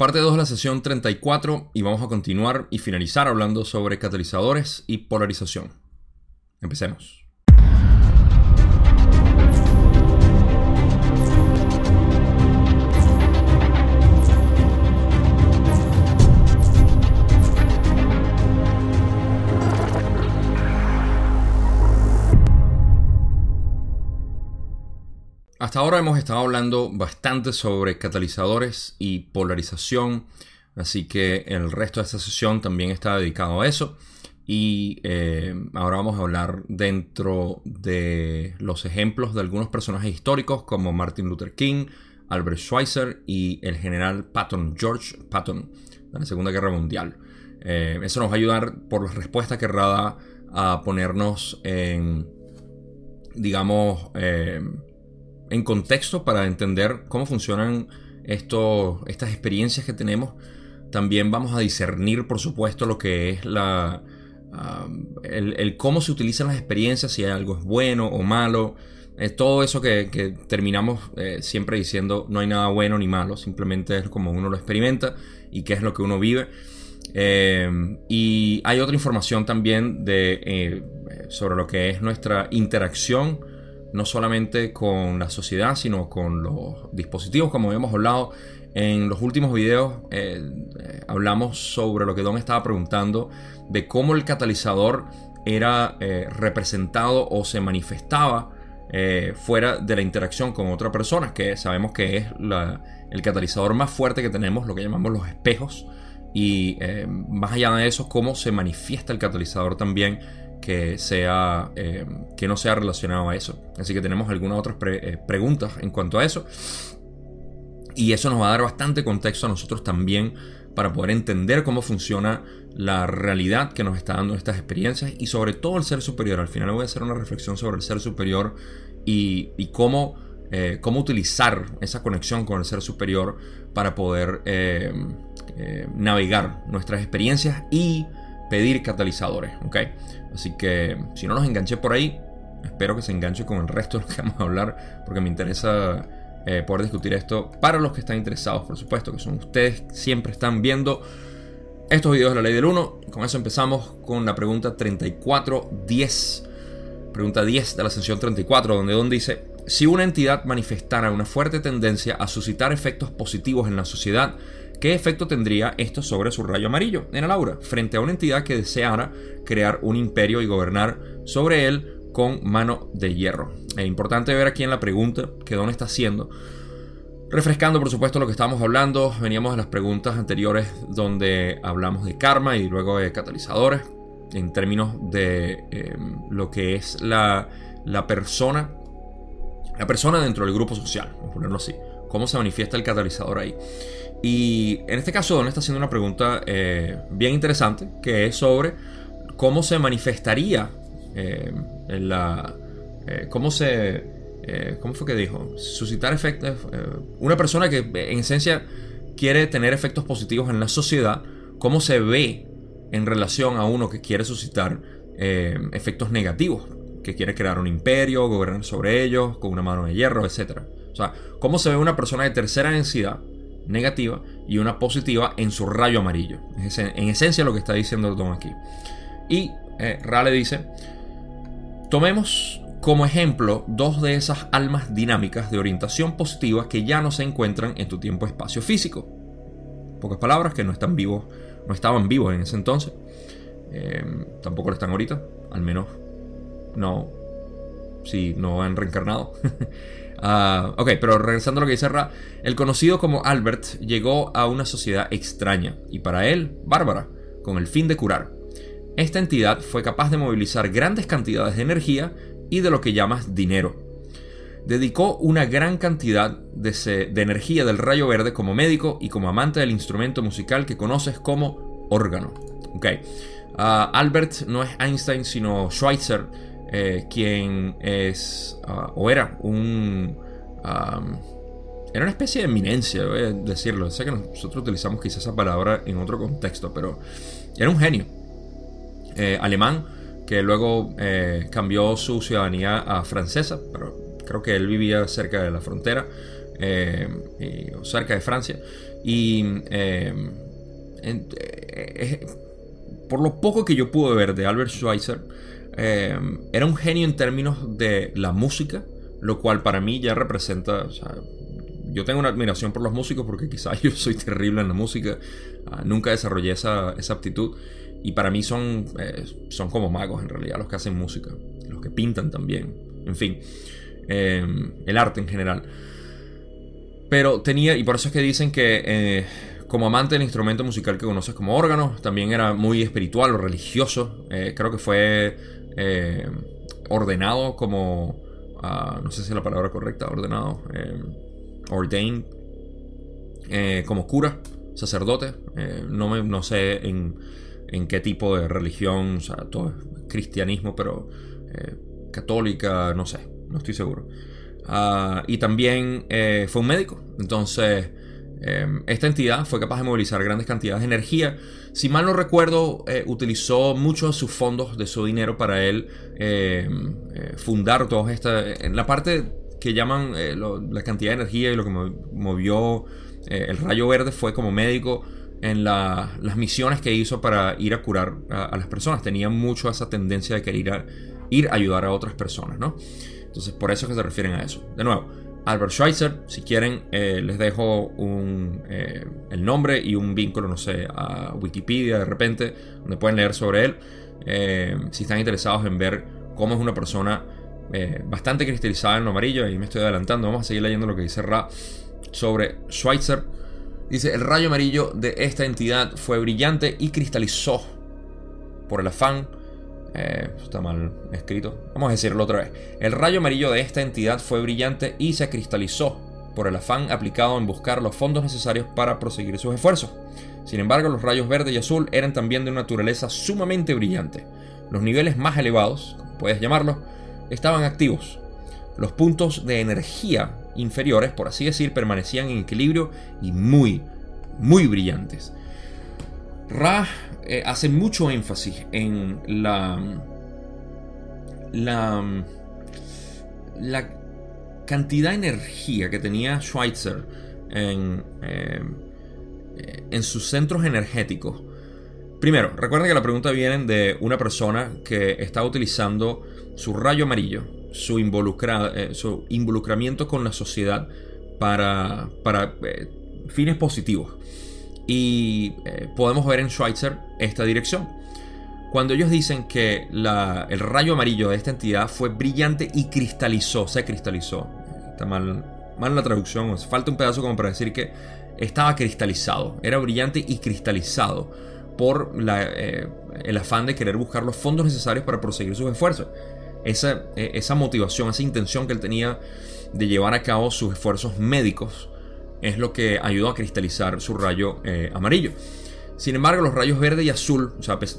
Parte 2 de la sesión 34 y vamos a continuar y finalizar hablando sobre catalizadores y polarización. Empecemos. Hasta ahora hemos estado hablando bastante sobre catalizadores y polarización, así que el resto de esta sesión también está dedicado a eso. Y eh, ahora vamos a hablar dentro de los ejemplos de algunos personajes históricos como Martin Luther King, Albert Schweitzer y el general Patton, George Patton, de la Segunda Guerra Mundial. Eh, eso nos va a ayudar por la respuesta que Rada a ponernos en, digamos, eh, en contexto para entender cómo funcionan esto, estas experiencias que tenemos. También vamos a discernir, por supuesto, lo que es la, el, cómo se utilizan las experiencias, si algo es bueno o malo. todo eso que, terminamos eh, siempre diciendo no hay nada bueno ni malo, simplemente es como uno lo experimenta y qué es lo que uno vive. Eh, y hay otra información también de, eh, sobre lo que es nuestra interacción no solamente con la sociedad, sino con los dispositivos, como hemos hablado en los últimos videos, eh, eh, hablamos sobre lo que Don estaba preguntando, de cómo el catalizador era eh, representado o se manifestaba fuera de la interacción con otra persona, que sabemos que es el catalizador más fuerte que tenemos, lo que llamamos los espejos, y más allá de eso, cómo se manifiesta el catalizador también que, sea, eh, que no sea relacionado a eso. Así que tenemos algunas otras eh, preguntas en cuanto a eso. Y eso nos va a dar bastante contexto a nosotros también para poder entender cómo funciona la realidad que nos está dando estas experiencias y sobre todo el ser superior. Al final voy a hacer una reflexión sobre el ser superior y, cómo, eh, cómo utilizar esa conexión con el ser superior para poder navegar nuestras experiencias y pedir catalizadores. ¿okay? Así que si no los enganché por ahí, espero que se enganche con el resto de lo que vamos a hablar, porque me interesa eh, poder discutir esto para los que están interesados, por supuesto, que son ustedes, siempre están viendo estos videos de la ley del 1. Con eso empezamos con la pregunta 3410. Pregunta 10 de la sesión 34, donde Don dice, si una entidad manifestara una fuerte tendencia a suscitar efectos positivos en la sociedad, ¿Qué efecto tendría esto sobre su rayo amarillo en el aura frente a una entidad que deseara crear un imperio y gobernar sobre él con mano de hierro? Es importante ver aquí en la pregunta que Don está haciendo. Refrescando, por supuesto, lo que estábamos hablando, veníamos de las preguntas anteriores donde hablamos de karma y luego de catalizadores, en términos de em, lo que es la, la persona, la persona dentro del grupo social, vamos a ponerlo así, cómo se manifiesta el catalizador ahí. Y en este caso Don está haciendo una pregunta eh, bien interesante, que es sobre cómo se manifestaría eh, la... Eh, cómo se... ¿Cómo fue que dijo? Suscitar efectos... una persona que en esencia quiere tener efectos positivos en la sociedad, ¿cómo se ve en relación a uno que quiere suscitar efectos negativos? Que quiere crear un imperio, gobernar sobre ellos, con una mano de hierro, etc. O sea, ¿cómo se ve una persona de tercera densidad negativa y una positiva en su rayo amarillo. En esencia lo que está diciendo Tom aquí. Y eh, Rale dice, tomemos como ejemplo dos de esas almas dinámicas de orientación positiva que ya no se encuentran en tu tiempo-espacio físico. Pocas palabras que no están vivos, no estaban vivos en ese entonces. Eh, tampoco lo están ahorita, al menos no si no han reencarnado. Ah, ok, pero regresando a lo que dice Ra, el conocido como Albert llegó a una sociedad extraña y para él, bárbara, con el fin de curar. Esta entidad fue capaz de movilizar grandes cantidades de energía y de lo que llamas dinero. Dedicó una gran cantidad de, energía del rayo verde como médico y como amante del instrumento musical que conoces como órgano. Ok, ah, Albert no es Einstein sino Schweitzer eh, quien es ah, o era un era una especie de eminencia, voy a decirlo. Sé que nosotros utilizamos quizás esa palabra en otro contexto, pero era un genio eh, alemán que luego eh, cambió su ciudadanía a francesa, pero creo que él vivía cerca de la frontera. cerca de Francia. Y por lo poco que yo pude ver de Albert Schweitzer, era un genio en términos de la música, lo cual para mí ya representa, yo tengo una admiración por los músicos porque quizás yo soy terrible en la música, ah, nunca desarrollé esa, esa, aptitud y para mí son, eh, son como magos en realidad los que hacen música, los que pintan también, en fin, em, el arte en general. Pero tenía, y por eso es que dicen que eh, como amante del instrumento musical que conoces como órgano, también era muy espiritual o religioso, eh, creo que fue ordenado como, ah, no sé si es la palabra correcta, ordenado em, ordained eh, como cura, sacerdote. Eh, no, me, no sé en, en, qué tipo de religión, o sea, todo es cristianismo, pero eh, católica, no sé, no estoy seguro. Ah, y también fue un médico, entonces esta entidad fue capaz de movilizar grandes cantidades de energía. Si mal no recuerdo, utilizó muchos de sus fondos, de su dinero para él fundar todas estas... En la parte que llaman eh, la cantidad de energía y lo que movió eh, el rayo verde fue como médico en las misiones que hizo para ir a curar a, las personas. Tenía mucho esa tendencia de querer ir a, ayudar a otras personas, ¿no? Entonces, por eso es que se refieren a eso. De nuevo, Albert Schweitzer, si quieren, eh, les dejo un, el nombre y un vínculo, no sé, a Wikipedia de repente, donde pueden leer sobre él. si están interesados en ver cómo es una persona eh, bastante cristalizada en lo amarillo. Y me estoy adelantando. Vamos a seguir leyendo lo que dice Ra sobre Schweitzer. Dice: El rayo amarillo de esta entidad fue brillante y cristalizó por el afán. Eh, está mal escrito. Vamos a decirlo otra vez. El rayo amarillo de esta entidad fue brillante y se cristalizó por el afán aplicado en buscar los fondos necesarios para proseguir sus esfuerzos. Sin embargo, los rayos verde y azul eran también de una naturaleza sumamente brillante. Los niveles más elevados, como puedes llamarlo, estaban activos. Los puntos de energía inferiores, por así decir, permanecían en equilibrio y muy, muy brillantes. Ra eh, hace mucho énfasis en la, la, la cantidad de energía que tenía Schweitzer en, eh, en sus centros energéticos. Primero, recuerden que la pregunta viene de una persona que está utilizando su rayo amarillo, su, eh, su involucramiento con la sociedad para, para eh, fines positivos. Y eh, podemos ver en Schweitzer esta dirección. Cuando ellos dicen que el rayo amarillo de esta entidad fue brillante y cristalizó, se cristalizó. Está mal, mal la traducción, falta un pedazo como para decir que estaba cristalizado, era brillante y cristalizado por el afán de querer buscar los fondos necesarios para proseguir sus esfuerzos esa, e, esa motivación, esa intención que él tenía de llevar a cabo sus esfuerzos médicos es lo que ayudó a cristalizar su rayo eh, amarillo. Sin embargo, los rayos verde y azul,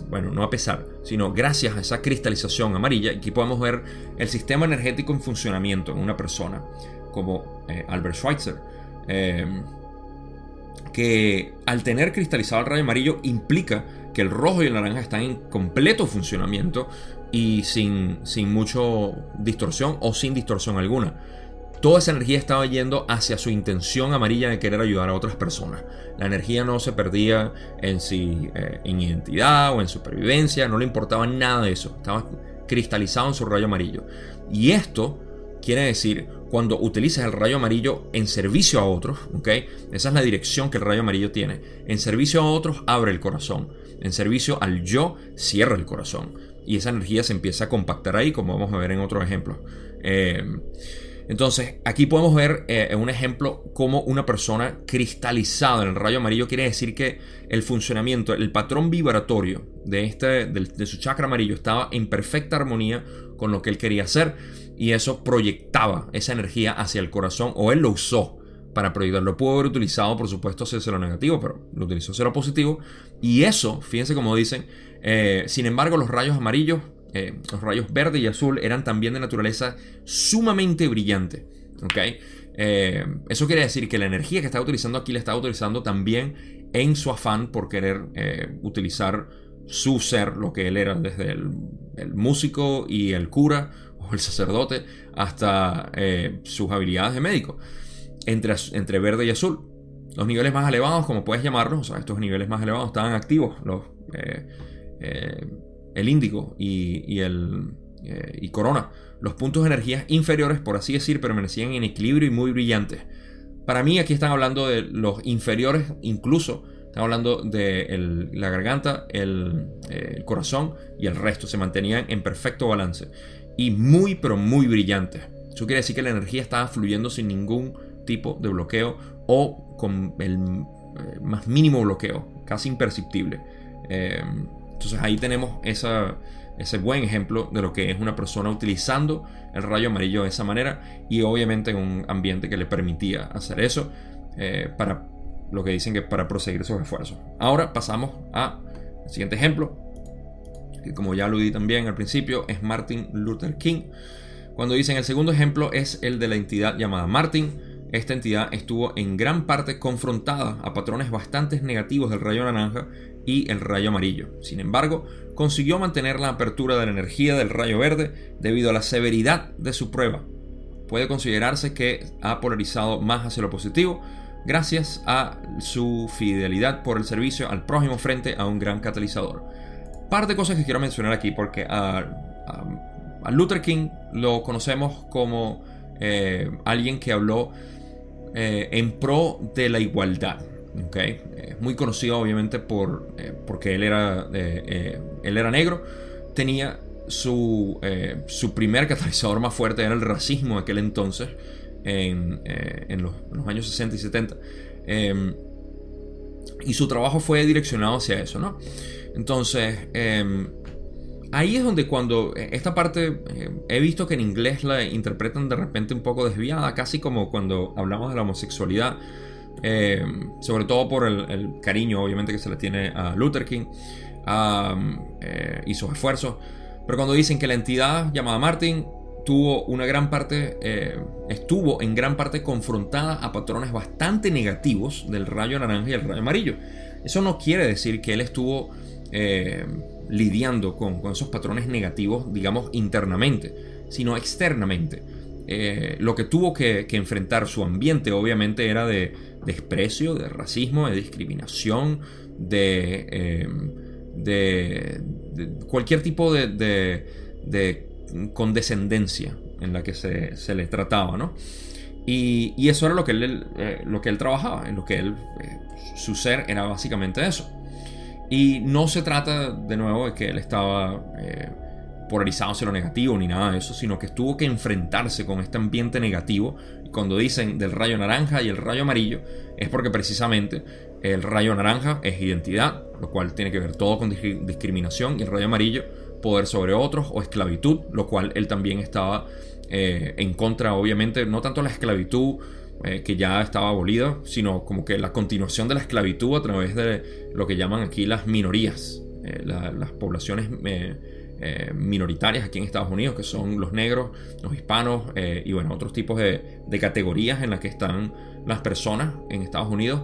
bueno, no a pesar, sino gracias a esa cristalización amarilla, aquí podemos ver el sistema energético en funcionamiento en una persona, como eh, Albert Schweitzer, eh, que al tener cristalizado el rayo amarillo implica que el rojo y el naranja están en completo funcionamiento, y sin, sin mucho distorsión o sin distorsión alguna. Toda esa energía estaba yendo hacia su intención amarilla de querer ayudar a otras personas. La energía no se perdía en, sí, eh, en identidad o en supervivencia, no le importaba nada de eso. Estaba cristalizado en su rayo amarillo. Y esto quiere decir cuando utilizas el rayo amarillo en servicio a otros, ¿ok? Esa es la dirección que el rayo amarillo tiene. En servicio a otros abre el corazón. En servicio al yo cierra el corazón y esa energía se empieza a compactar ahí, como vamos a ver en otro ejemplo. Eh, entonces, aquí podemos ver eh, un ejemplo cómo una persona cristalizada en el rayo amarillo quiere decir que el funcionamiento, el patrón vibratorio de, este, de, su chakra amarillo estaba en perfecta armonía con lo que él quería hacer y eso proyectaba esa energía hacia el corazón o él lo usó para proyectarlo. Lo pudo haber utilizado, por supuesto, lo negativo, pero lo utilizó lo positivo y eso, fíjense como dicen, eh, sin embargo, los rayos amarillos, eh, los rayos verde y azul eran también de naturaleza sumamente brillante. Eh, eso quiere decir que la energía que estaba utilizando aquí la estaba utilizando también en su afán por querer utilizar su ser, lo que él era, desde el, músico y el cura o el sacerdote hasta sus habilidades de médico. entre, entre verde y azul. Los niveles más elevados, como puedes llamarlos, o sea, estos niveles más elevados estaban activos, los, eh, eh, el índigo y, el y corona. Los puntos de energía inferiores, por así decir, permanecían en equilibrio y muy brillantes. Para mí aquí están hablando de los inferiores, incluso están hablando de la garganta, el, el, corazón y el resto. Se mantenían en perfecto balance. Y muy, pero muy brillantes. Eso quiere decir que la energía estaba fluyendo sin ningún tipo de bloqueo o con el eh, más mínimo bloqueo, casi imperceptible. Eh, entonces ahí tenemos ese buen ejemplo de lo que es una persona utilizando el rayo amarillo de esa manera y obviamente en un ambiente que le permitía hacer eso eh, para lo que dicen que para proseguir sus esfuerzos. Ahora pasamos al siguiente ejemplo, que como ya di también al principio, es Martin Luther King. Cuando dicen el segundo ejemplo es el de la entidad llamada Martin, esta entidad estuvo en gran parte confrontada a patrones bastante negativos del rayo naranja y el rayo amarillo. Sin embargo, consiguió mantener la apertura de la energía del rayo verde debido a la severidad de su prueba. Puede considerarse que ha polarizado más hacia lo positivo gracias a su fidelidad por el servicio al prójimo frente a un gran catalizador. Par de cosas que quiero mencionar aquí porque a, Luther King lo conocemos como eh, alguien que habló eh, en pro de la igualdad. ¿Okay? muy conocido obviamente por, eh, porque él era, eh, él era negro. Tenía su, su primer catalizador más fuerte era el racismo de aquel entonces, en, en, los, años 60 y 70. Em, y su trabajo fue direccionado hacia eso, ¿no? Entonces, em, ahí es donde cuando eh, esta parte eh, he visto que en inglés la interpretan de repente un poco desviada, casi como cuando hablamos de la homosexualidad, eh, sobre todo por el, cariño obviamente que se le tiene a Luther King y sus esfuerzos, pero cuando dicen que la entidad llamada Martin tuvo una gran parte, estuvo en gran parte confrontada a patrones bastante negativos del rayo naranja y el rayo amarillo. Eso no quiere decir que él estuvo lidiando con, esos patrones negativos, digamos, internamente, sino externamente. Eh, lo que tuvo que, enfrentar su ambiente obviamente era de desprecio, de racismo, de discriminación, de, em, de, cualquier tipo de, condescendencia en la que se, le trataba, ¿no? Y, eso era lo que él, eh, lo que él trabajaba, en lo que él, eh, su ser era básicamente eso. Y no se trata de nuevo de que él estaba eh, polarizado hacia lo negativo ni nada de eso, sino que tuvo que enfrentarse con este ambiente negativo. Cuando dicen del rayo naranja y el rayo amarillo, es porque precisamente el rayo naranja es identidad, lo cual tiene que ver todo con discriminación, y el rayo amarillo, poder sobre otros o esclavitud, lo cual él también estaba eh, en contra, obviamente, no tanto la esclavitud eh, que ya estaba abolida, sino como que la continuación de la esclavitud a través de lo que llaman aquí las minorías, eh, las poblaciones eh, minoritarias aquí en Estados Unidos, que son los negros, los hispanos y bueno, otros tipos de, categorías en las que están las personas en Estados Unidos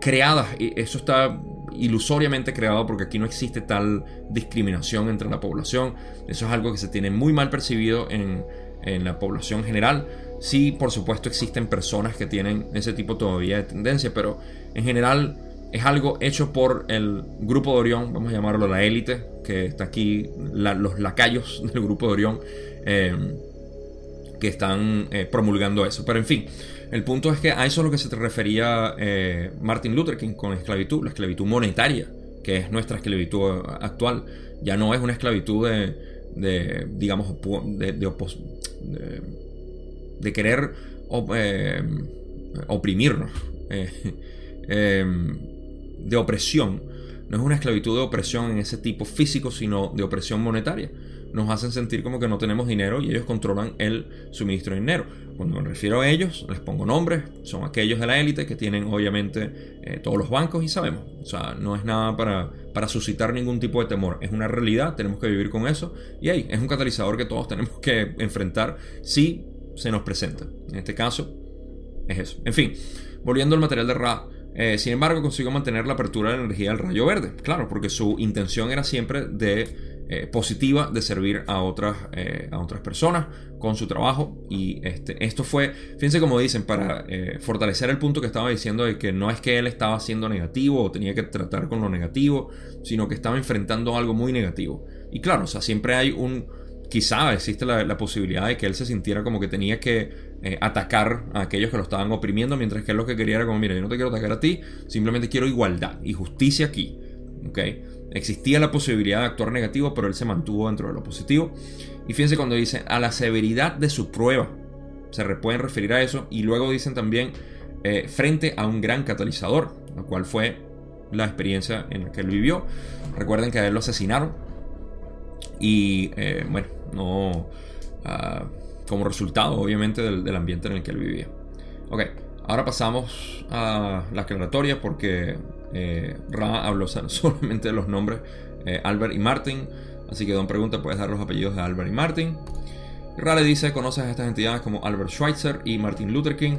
creadas. Y eso está ilusoriamente creado porque aquí no existe tal discriminación entre la población. Eso es algo que se tiene muy mal percibido en, en la población general Sí, por supuesto existen personas que tienen ese tipo todavía de tendencia, pero en general es algo hecho por el grupo de Orión, vamos a llamarlo la élite, que está aquí, los lacayos del grupo de Orión, eh, que están eh, promulgando eso. Pero en fin, el punto es que a eso es lo que se refería eh, Martin Luther King con esclavitud, la esclavitud monetaria, que es nuestra esclavitud actual. Ya no es una esclavitud de, digamos, de, de, de querer oprimirnos, de opresión. No es una esclavitud de opresión en ese tipo físico, sino de opresión monetaria. Nos hacen sentir como que no tenemos dinero y ellos controlan el suministro de dinero. Cuando me refiero a ellos, les pongo nombres, son aquellos de la élite que tienen obviamente eh, todos los bancos y sabemos. O sea, no es nada para, para suscitar ningún tipo de temor. Es una realidad, tenemos que vivir con eso. Y ahí, es un catalizador que todos tenemos que enfrentar si se nos presenta. En este caso, es eso. En fin, volviendo al material de Ra, eh, sin embargo, consiguió mantener la apertura de la energía del rayo verde. Claro, porque su intención era siempre de eh, positiva de servir a otras, eh, a otras personas con su trabajo. Y este, esto fue, fíjense como dicen, para fortalecer el punto que estaba diciendo de que no es que él estaba siendo negativo o tenía que tratar con lo negativo, sino que estaba enfrentando algo muy negativo. Y claro, o sea, siempre hay un, quizá existe la, posibilidad de que él se sintiera como que tenía que atacar a aquellos que lo estaban oprimiendo, mientras que él lo que quería era como, mira, yo no te quiero atacar a ti, simplemente quiero igualdad y justicia aquí. ¿ok? Existía la posibilidad de actuar negativo, pero él se mantuvo dentro de lo positivo. Y fíjense cuando dice a la severidad de su prueba. Se pueden referir a eso. Y luego dicen también eh, frente a un gran catalizador, lo cual fue la experiencia en la que él vivió. Recuerden que a él lo asesinaron. Y eh, bueno, no. Ah, como resultado, obviamente, del, ambiente en el que él vivía. Ok, ahora pasamos a la aclaratoria porque eh, Ra habló solamente de los nombres eh, Albert y Martin. Así que Don pregunta, ¿puedes dar los apellidos de Albert y Martin? Ra le dice, ¿conoces a estas entidades como Albert Schweitzer y Martin Luther King?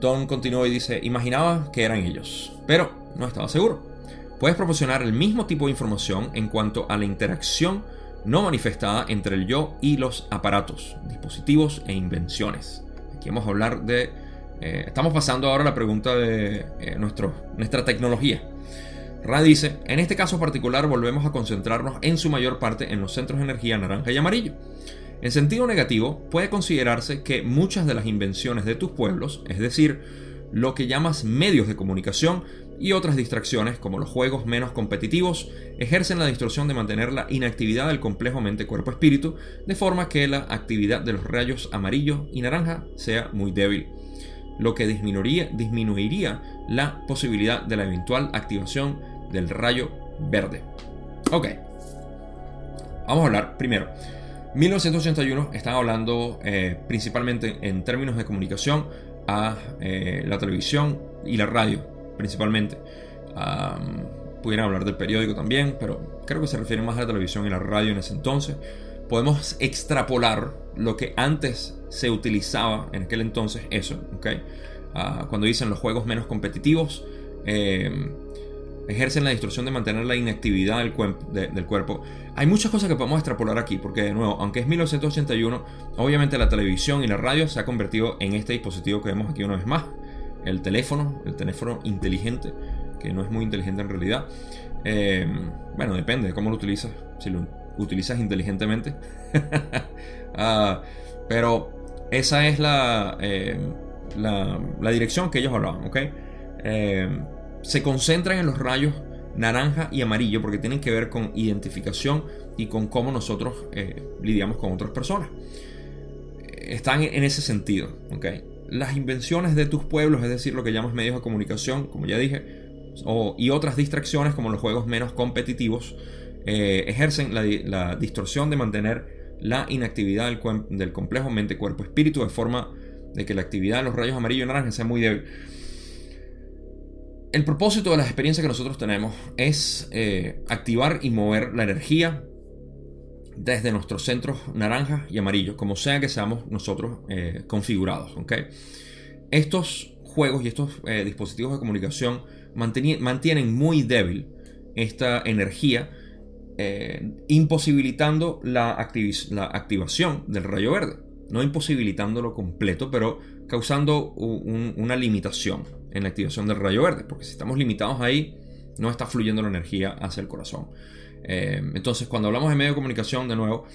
Don continúa y dice, imaginaba que eran ellos, pero no estaba seguro. Puedes proporcionar el mismo tipo de información en cuanto a la interacción no manifestada entre el yo y los aparatos, dispositivos e invenciones. Aquí vamos a hablar de eh, estamos pasando ahora a la pregunta de eh, nuestro, nuestra tecnología. Ra dice, en este caso particular volvemos a concentrarnos en su mayor parte en los centros de energía naranja y amarillo. En sentido negativo, puede considerarse que muchas de las invenciones de tus pueblos, es decir, lo que llamas medios de comunicación y otras distracciones como los juegos menos competitivos, ejercen la distorsión de mantener la inactividad del complejo mente-cuerpo-espíritu, de forma que la actividad de los rayos amarillo y naranja sea muy débil lo que disminuiría, disminuiría la posibilidad de la eventual activación del rayo verde. Ok, vamos a hablar primero. 1981 están hablando eh, principalmente en términos de comunicación a eh, la televisión y la radio, principalmente. pudieran hablar del periódico también, pero creo que se refiere más a la televisión y la radio en ese entonces. Podemos extrapolar lo que antes se utilizaba en aquel entonces eso, ¿ok? Ah, cuando dicen los juegos menos competitivos, em, ejercen la distorsión de mantener la inactividad del, del, cuerpo. Hay muchas cosas que podemos extrapolar aquí, porque de nuevo, aunque es 1981, obviamente la televisión y la radio se ha convertido en este dispositivo que vemos aquí una vez más, el teléfono, el teléfono inteligente, que no es muy inteligente en realidad. Em, bueno, depende de cómo lo utilizas, si lo utilizas inteligentemente. Ah, pero esa es eh, la, la, dirección que ellos hablaban, ¿ok? Eh, se concentran en los rayos naranja y amarillo porque tienen que ver con identificación y con cómo nosotros eh, lidiamos con otras personas. Están en ese sentido, ¿ok? Las invenciones de tus pueblos, es decir, lo que llamas medios de comunicación, como ya dije, y otras distracciones como los juegos menos competitivos, ejercen la, la distorsión de mantener la inactividad del, complejo mente-cuerpo-espíritu de forma de que la actividad de los rayos amarillo y naranja sea muy débil. El propósito de las experiencias que nosotros tenemos es eh, activar y mover la energía desde nuestros centros naranja y amarillo, como sea que seamos nosotros eh, configurados. Estos juegos y estos eh, dispositivos de comunicación mantienen muy débil esta energía eh, imposibilitando la, activación del rayo verde. No imposibilitándolo completo, pero causando una limitación en la activación del rayo verde. Porque si estamos limitados ahí, no está fluyendo la energía hacia el corazón. Eh, entonces, cuando hablamos de medio de comunicación, de nuevo,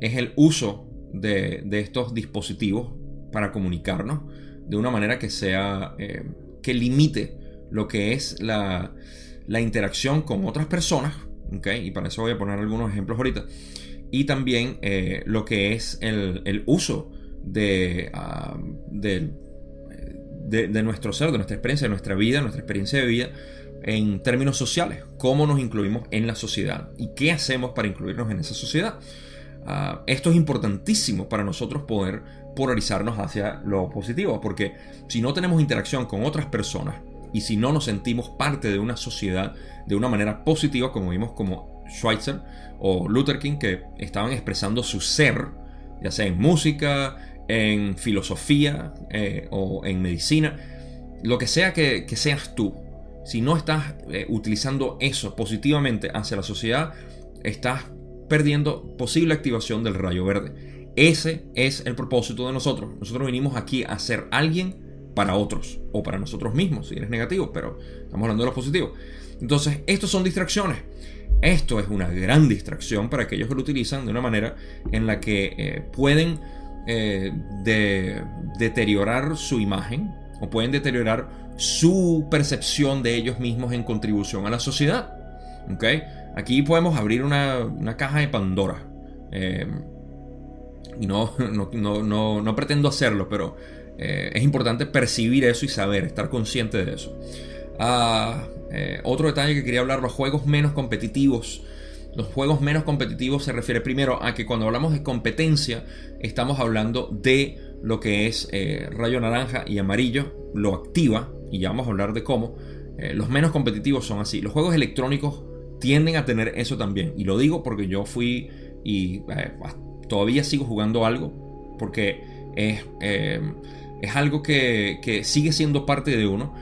es el uso de, estos dispositivos para comunicarnos de una manera que sea, eh, que limite lo que es la, la interacción con otras personas y para eso voy a poner algunos ejemplos ahorita. Y también eh, lo que es el, uso de, ah, de, de, nuestro ser, de nuestra experiencia, de nuestra vida, nuestra experiencia de vida en términos sociales. Cómo nos incluimos en la sociedad y qué hacemos para incluirnos en esa sociedad. Ah, esto es importantísimo para nosotros poder polarizarnos hacia lo positivo, porque si no tenemos interacción con otras personas y si no nos sentimos parte de una sociedad, de una manera positiva, como vimos como Schweitzer o Luther King, que estaban expresando su ser, ya sea en música, en filosofía eh, o en medicina, lo que sea que, seas tú, si no estás eh, utilizando eso positivamente hacia la sociedad, estás perdiendo posible activación del rayo verde. Ese es el propósito de nosotros. Nosotros vinimos aquí a ser alguien para otros o para nosotros mismos, si eres negativo, pero estamos hablando de los positivos. Entonces, estos son distracciones. Esto es una gran distracción para aquellos que lo utilizan de una manera en la que eh, pueden eh, deteriorar su imagen o pueden deteriorar su percepción de ellos mismos en contribución a la sociedad. Aquí podemos abrir una, caja de Pandora. Eh, y no, no, no, pretendo hacerlo, pero es importante percibir eso y saber, estar consciente de eso. Ah, eh, otro detalle que quería hablar, los juegos menos competitivos. Los juegos menos competitivos se refiere primero a que cuando hablamos de competencia estamos hablando de lo que es eh, rayo naranja y amarillo, lo activa, y ya vamos a hablar de cómo. Eh, los menos competitivos son así. Los juegos electrónicos tienden a tener eso también. Y lo digo porque yo fui y todavía sigo jugando algo, porque es, es algo que, que sigue siendo parte de uno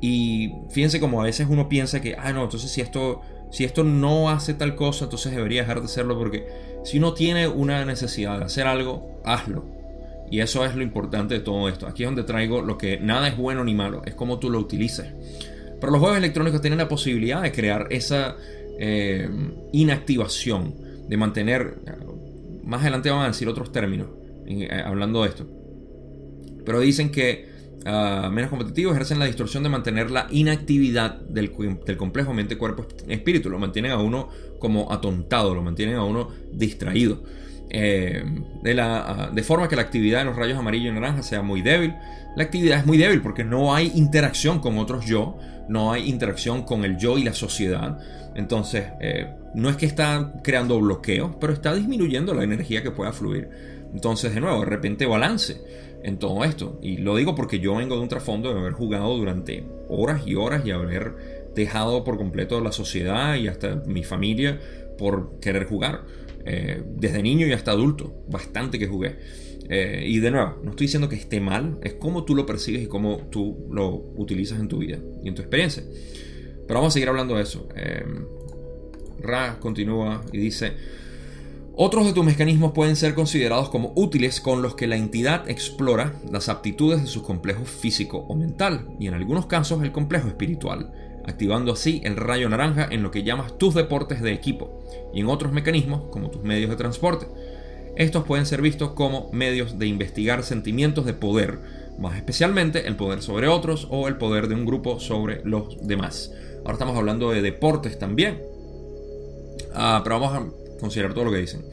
y fíjense como a veces uno piensa que, ah, no, entonces si esto, si esto no hace tal cosa, entonces debería dejar de hacerlo porque si uno tiene una necesidad de hacer algo, hazlo. Y eso es lo importante de todo esto. Aquí es donde traigo lo que nada es bueno ni malo, es como tú lo utilices. Pero los juegos electrónicos tienen la posibilidad de crear esa eh, inactivación, de mantener, más adelante van a decir otros términos eh, hablando de esto. Pero dicen que Ah, menos competitivos ejercen la distorsión de mantener la inactividad del, complejo mente, cuerpo, espíritu. Lo mantienen a uno como atontado, lo mantienen a uno distraído. Eh, de, la, ah, de, forma que la actividad en los rayos amarillo y naranja sea muy débil. La actividad es muy débil porque no hay interacción con otros yo, no hay interacción con el yo y la sociedad. Entonces, eh, no es que está creando bloqueos, pero está disminuyendo la energía que pueda fluir. Entonces, de nuevo, de repente balance en todo esto. Y lo digo porque yo vengo de un trasfondo de haber jugado durante horas y horas y haber dejado por completo la sociedad y hasta mi familia por querer jugar. Eh, desde niño y hasta adulto, bastante que jugué. Eh, y de nuevo, no estoy diciendo que esté mal, es cómo tú lo percibes y cómo tú lo utilizas en tu vida y en tu experiencia. Pero vamos a seguir hablando de eso. Eh, Ra continúa y dice, otros de tus mecanismos pueden ser considerados como útiles con los que la entidad explora las aptitudes de su complejo físico o mental, y en algunos casos el complejo espiritual, activando así el rayo naranja en lo que llamas tus deportes de equipo, y en otros mecanismos como tus medios de transporte. Estos pueden ser vistos como medios de investigar sentimientos de poder, más especialmente el poder sobre otros o el poder de un grupo sobre los demás. Ahora estamos hablando de deportes también. Ah, pero vamos a considerar todo lo que dicen.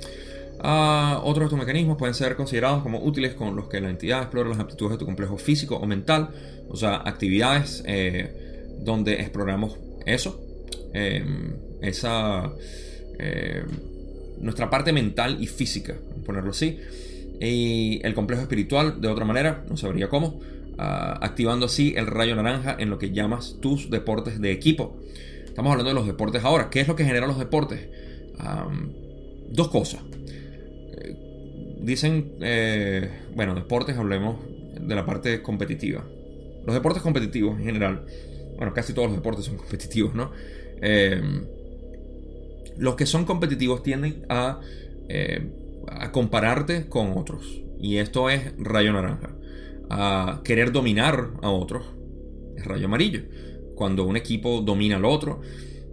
Ah, otros de mecanismos pueden ser considerados como útiles con los que la entidad explora las aptitudes de tu complejo físico o mental, o sea, actividades eh, donde exploramos eso, em, esa, eh, nuestra parte mental y física, ponerlo así, y el complejo espiritual de otra manera, no sabría cómo, ah, activando así el rayo naranja en lo que llamas tus deportes de equipo. Estamos hablando de los deportes ahora. ¿Qué es lo que genera los deportes? dos cosas. Eh, dicen, eh, bueno, deportes, hablemos de la parte competitiva. Los deportes competitivos en general, bueno, casi todos los deportes son competitivos, ¿no? Eh, los que son competitivos tienden a, a compararte con otros. Y esto es rayo naranja. A querer dominar a otros es rayo amarillo. Cuando un equipo domina al otro.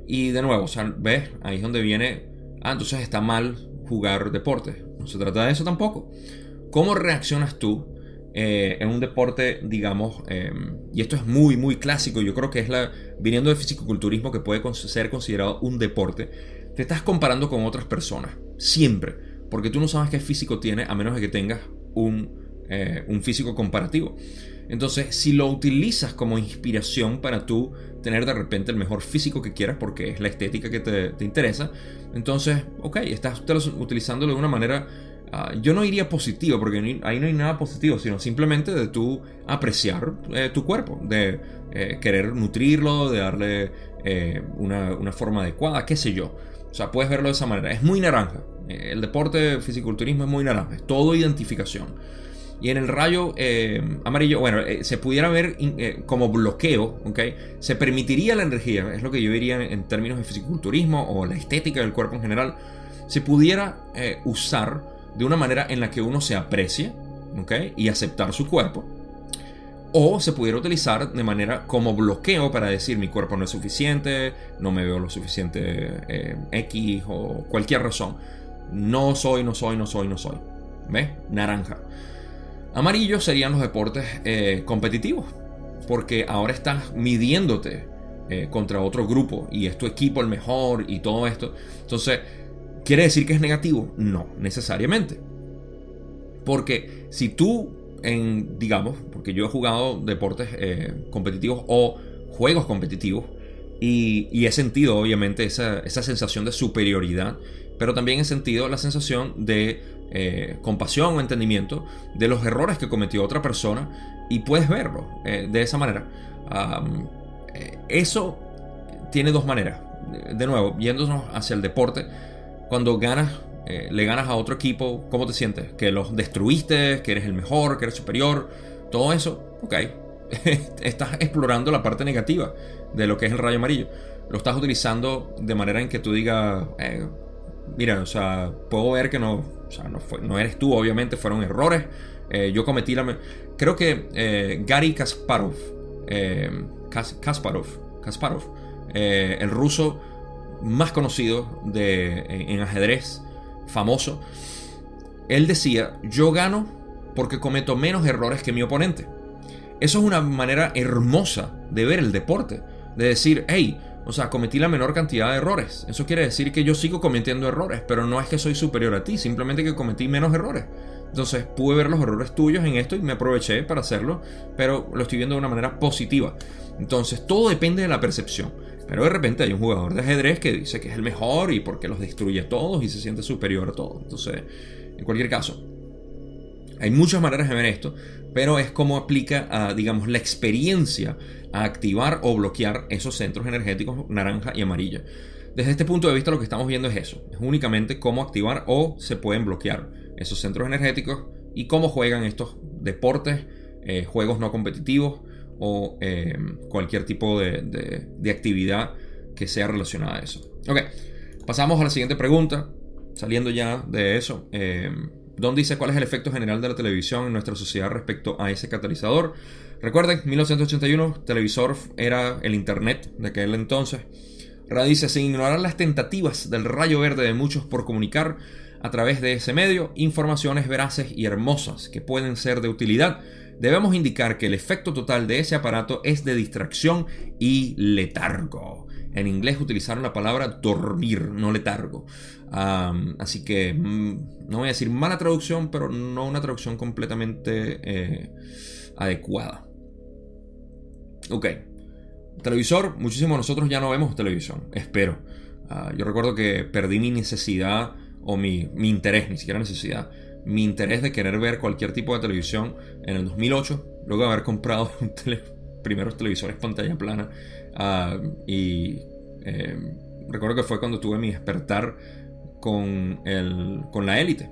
Y de nuevo, o ves, ahí es donde viene ah, entonces está mal jugar deporte. No se trata de eso tampoco. ¿Cómo reaccionas tú eh, en un deporte, digamos, em, y esto es muy, muy clásico, yo creo que es la, viniendo de fisicoculturismo que puede ser considerado un deporte, te estás comparando con otras personas, siempre, porque tú no sabes qué físico tiene a menos de que tengas un, eh, un físico comparativo. Entonces, si lo utilizas como inspiración para tú tener de repente el mejor físico que quieras, porque es la estética que te, interesa, entonces, ok, estás utilizándolo de una manera, ah, yo no diría positiva, porque ahí no hay nada positivo, sino simplemente de tú apreciar eh, tu cuerpo, de eh, querer nutrirlo, de darle eh, una, una forma adecuada, qué sé yo. O sea, puedes verlo de esa manera. Es muy naranja. El deporte fisiculturismo es muy naranja. Es todo identificación. Y en el rayo amarillo, bueno, se pudiera ver como bloqueo, ¿ok? Se permitiría la energía, es lo que yo diría en términos de fisiculturismo o la estética del cuerpo en general. se pudiera usar de una manera en la que uno se aprecie y aceptar su cuerpo. O se pudiera utilizar de manera como bloqueo para decir mi cuerpo no es suficiente, no me veo lo suficiente eh, X o cualquier razón. No soy, no soy, no soy, no soy. ¿Ves? Naranja. Amarillo serían los deportes eh, competitivos. Porque ahora estás midiéndote eh, contra otro grupo y es tu equipo el mejor y todo esto. Entonces, ¿quiere decir que es negativo? No, necesariamente. Porque si tú, en, digamos, porque yo he jugado deportes eh, competitivos o juegos competitivos y, he sentido obviamente esa, esa, sensación de superioridad, pero también he sentido la sensación de eh, compasión o entendimiento de los errores que cometió otra persona y puedes verlo eh, de esa manera. eso tiene dos maneras. De nuevo, yéndonos hacia el deporte, cuando ganas eh, le ganas a otro equipo, ¿cómo te sientes? Que los destruiste, que eres el mejor, que eres superior, todo eso, ok. estás explorando la parte negativa de lo que es el rayo amarillo. Lo estás utilizando de manera en que tú digas, eh, mira, o sea, puedo ver que no, o sea, no, fue, no eres tú, obviamente, fueron errores. Eh, yo cometí la... Creo que Gary Kasparov, Kasparov, Kasparov, el ruso más conocido de, en ajedrez, famoso, él decía, yo gano porque cometo menos errores que mi oponente. Eso es una manera hermosa de ver el deporte, de decir, hey, o sea, cometí la menor cantidad de errores. Eso quiere decir que yo sigo cometiendo errores, pero no es que soy superior a ti, simplemente que cometí menos errores. Entonces pude ver los errores tuyos en esto y me aproveché para hacerlo, pero lo estoy viendo de una manera positiva. Entonces todo depende de la percepción. Pero de repente hay un jugador de ajedrez que dice que es el mejor y porque los destruye a todos y se siente superior a todos. Entonces, en cualquier caso, hay muchas maneras de ver esto, pero es como aplica a, digamos, la experiencia a activar o bloquear esos centros energéticos naranja y amarilla. Desde este punto de vista lo que estamos viendo es eso, es únicamente cómo activar o se pueden bloquear esos centros energéticos y cómo juegan estos deportes, eh, juegos no competitivos, o eh, cualquier tipo de, actividad que sea relacionada a eso. Ok, pasamos a la siguiente pregunta, saliendo ya de eso. Eh, Don dice cuál es el efecto general de la televisión en nuestra sociedad respecto a ese catalizador. Recuerden, 1981, televisor era el Internet de aquel entonces. Radice, sin ignorar las tentativas del rayo verde de muchos por comunicar a través de ese medio informaciones veraces y hermosas que pueden ser de utilidad debemos indicar que el efecto total de ese aparato es de distracción y letargo. En inglés utilizaron la palabra dormir, no letargo. así que mm, no voy a decir mala traducción, pero no una traducción completamente eh, adecuada. Ok. Televisor, muchísimos de nosotros ya no vemos televisión, espero. Ah, yo recuerdo que perdí mi necesidad o mi, mi interés, ni siquiera necesidad, mi interés de querer ver cualquier tipo de televisión en el 2008, luego de haber comprado primeros televisores pantalla plana. Ah, y em, recuerdo que fue cuando tuve mi despertar con, el, con la élite.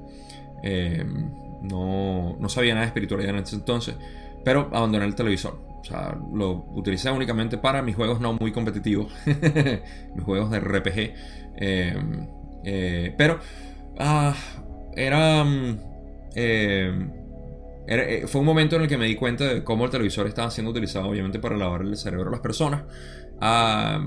Em, no, no, sabía nada de espiritualidad en ese entonces, pero abandoné el televisor. O sea, lo utilicé únicamente para mis juegos no muy competitivos, mis juegos de RPG. Em, eh, pero ah, era, mm, eh, eh, Fue un momento en el que me di cuenta de cómo el televisor estaba siendo utilizado, obviamente, para lavar el cerebro a las personas.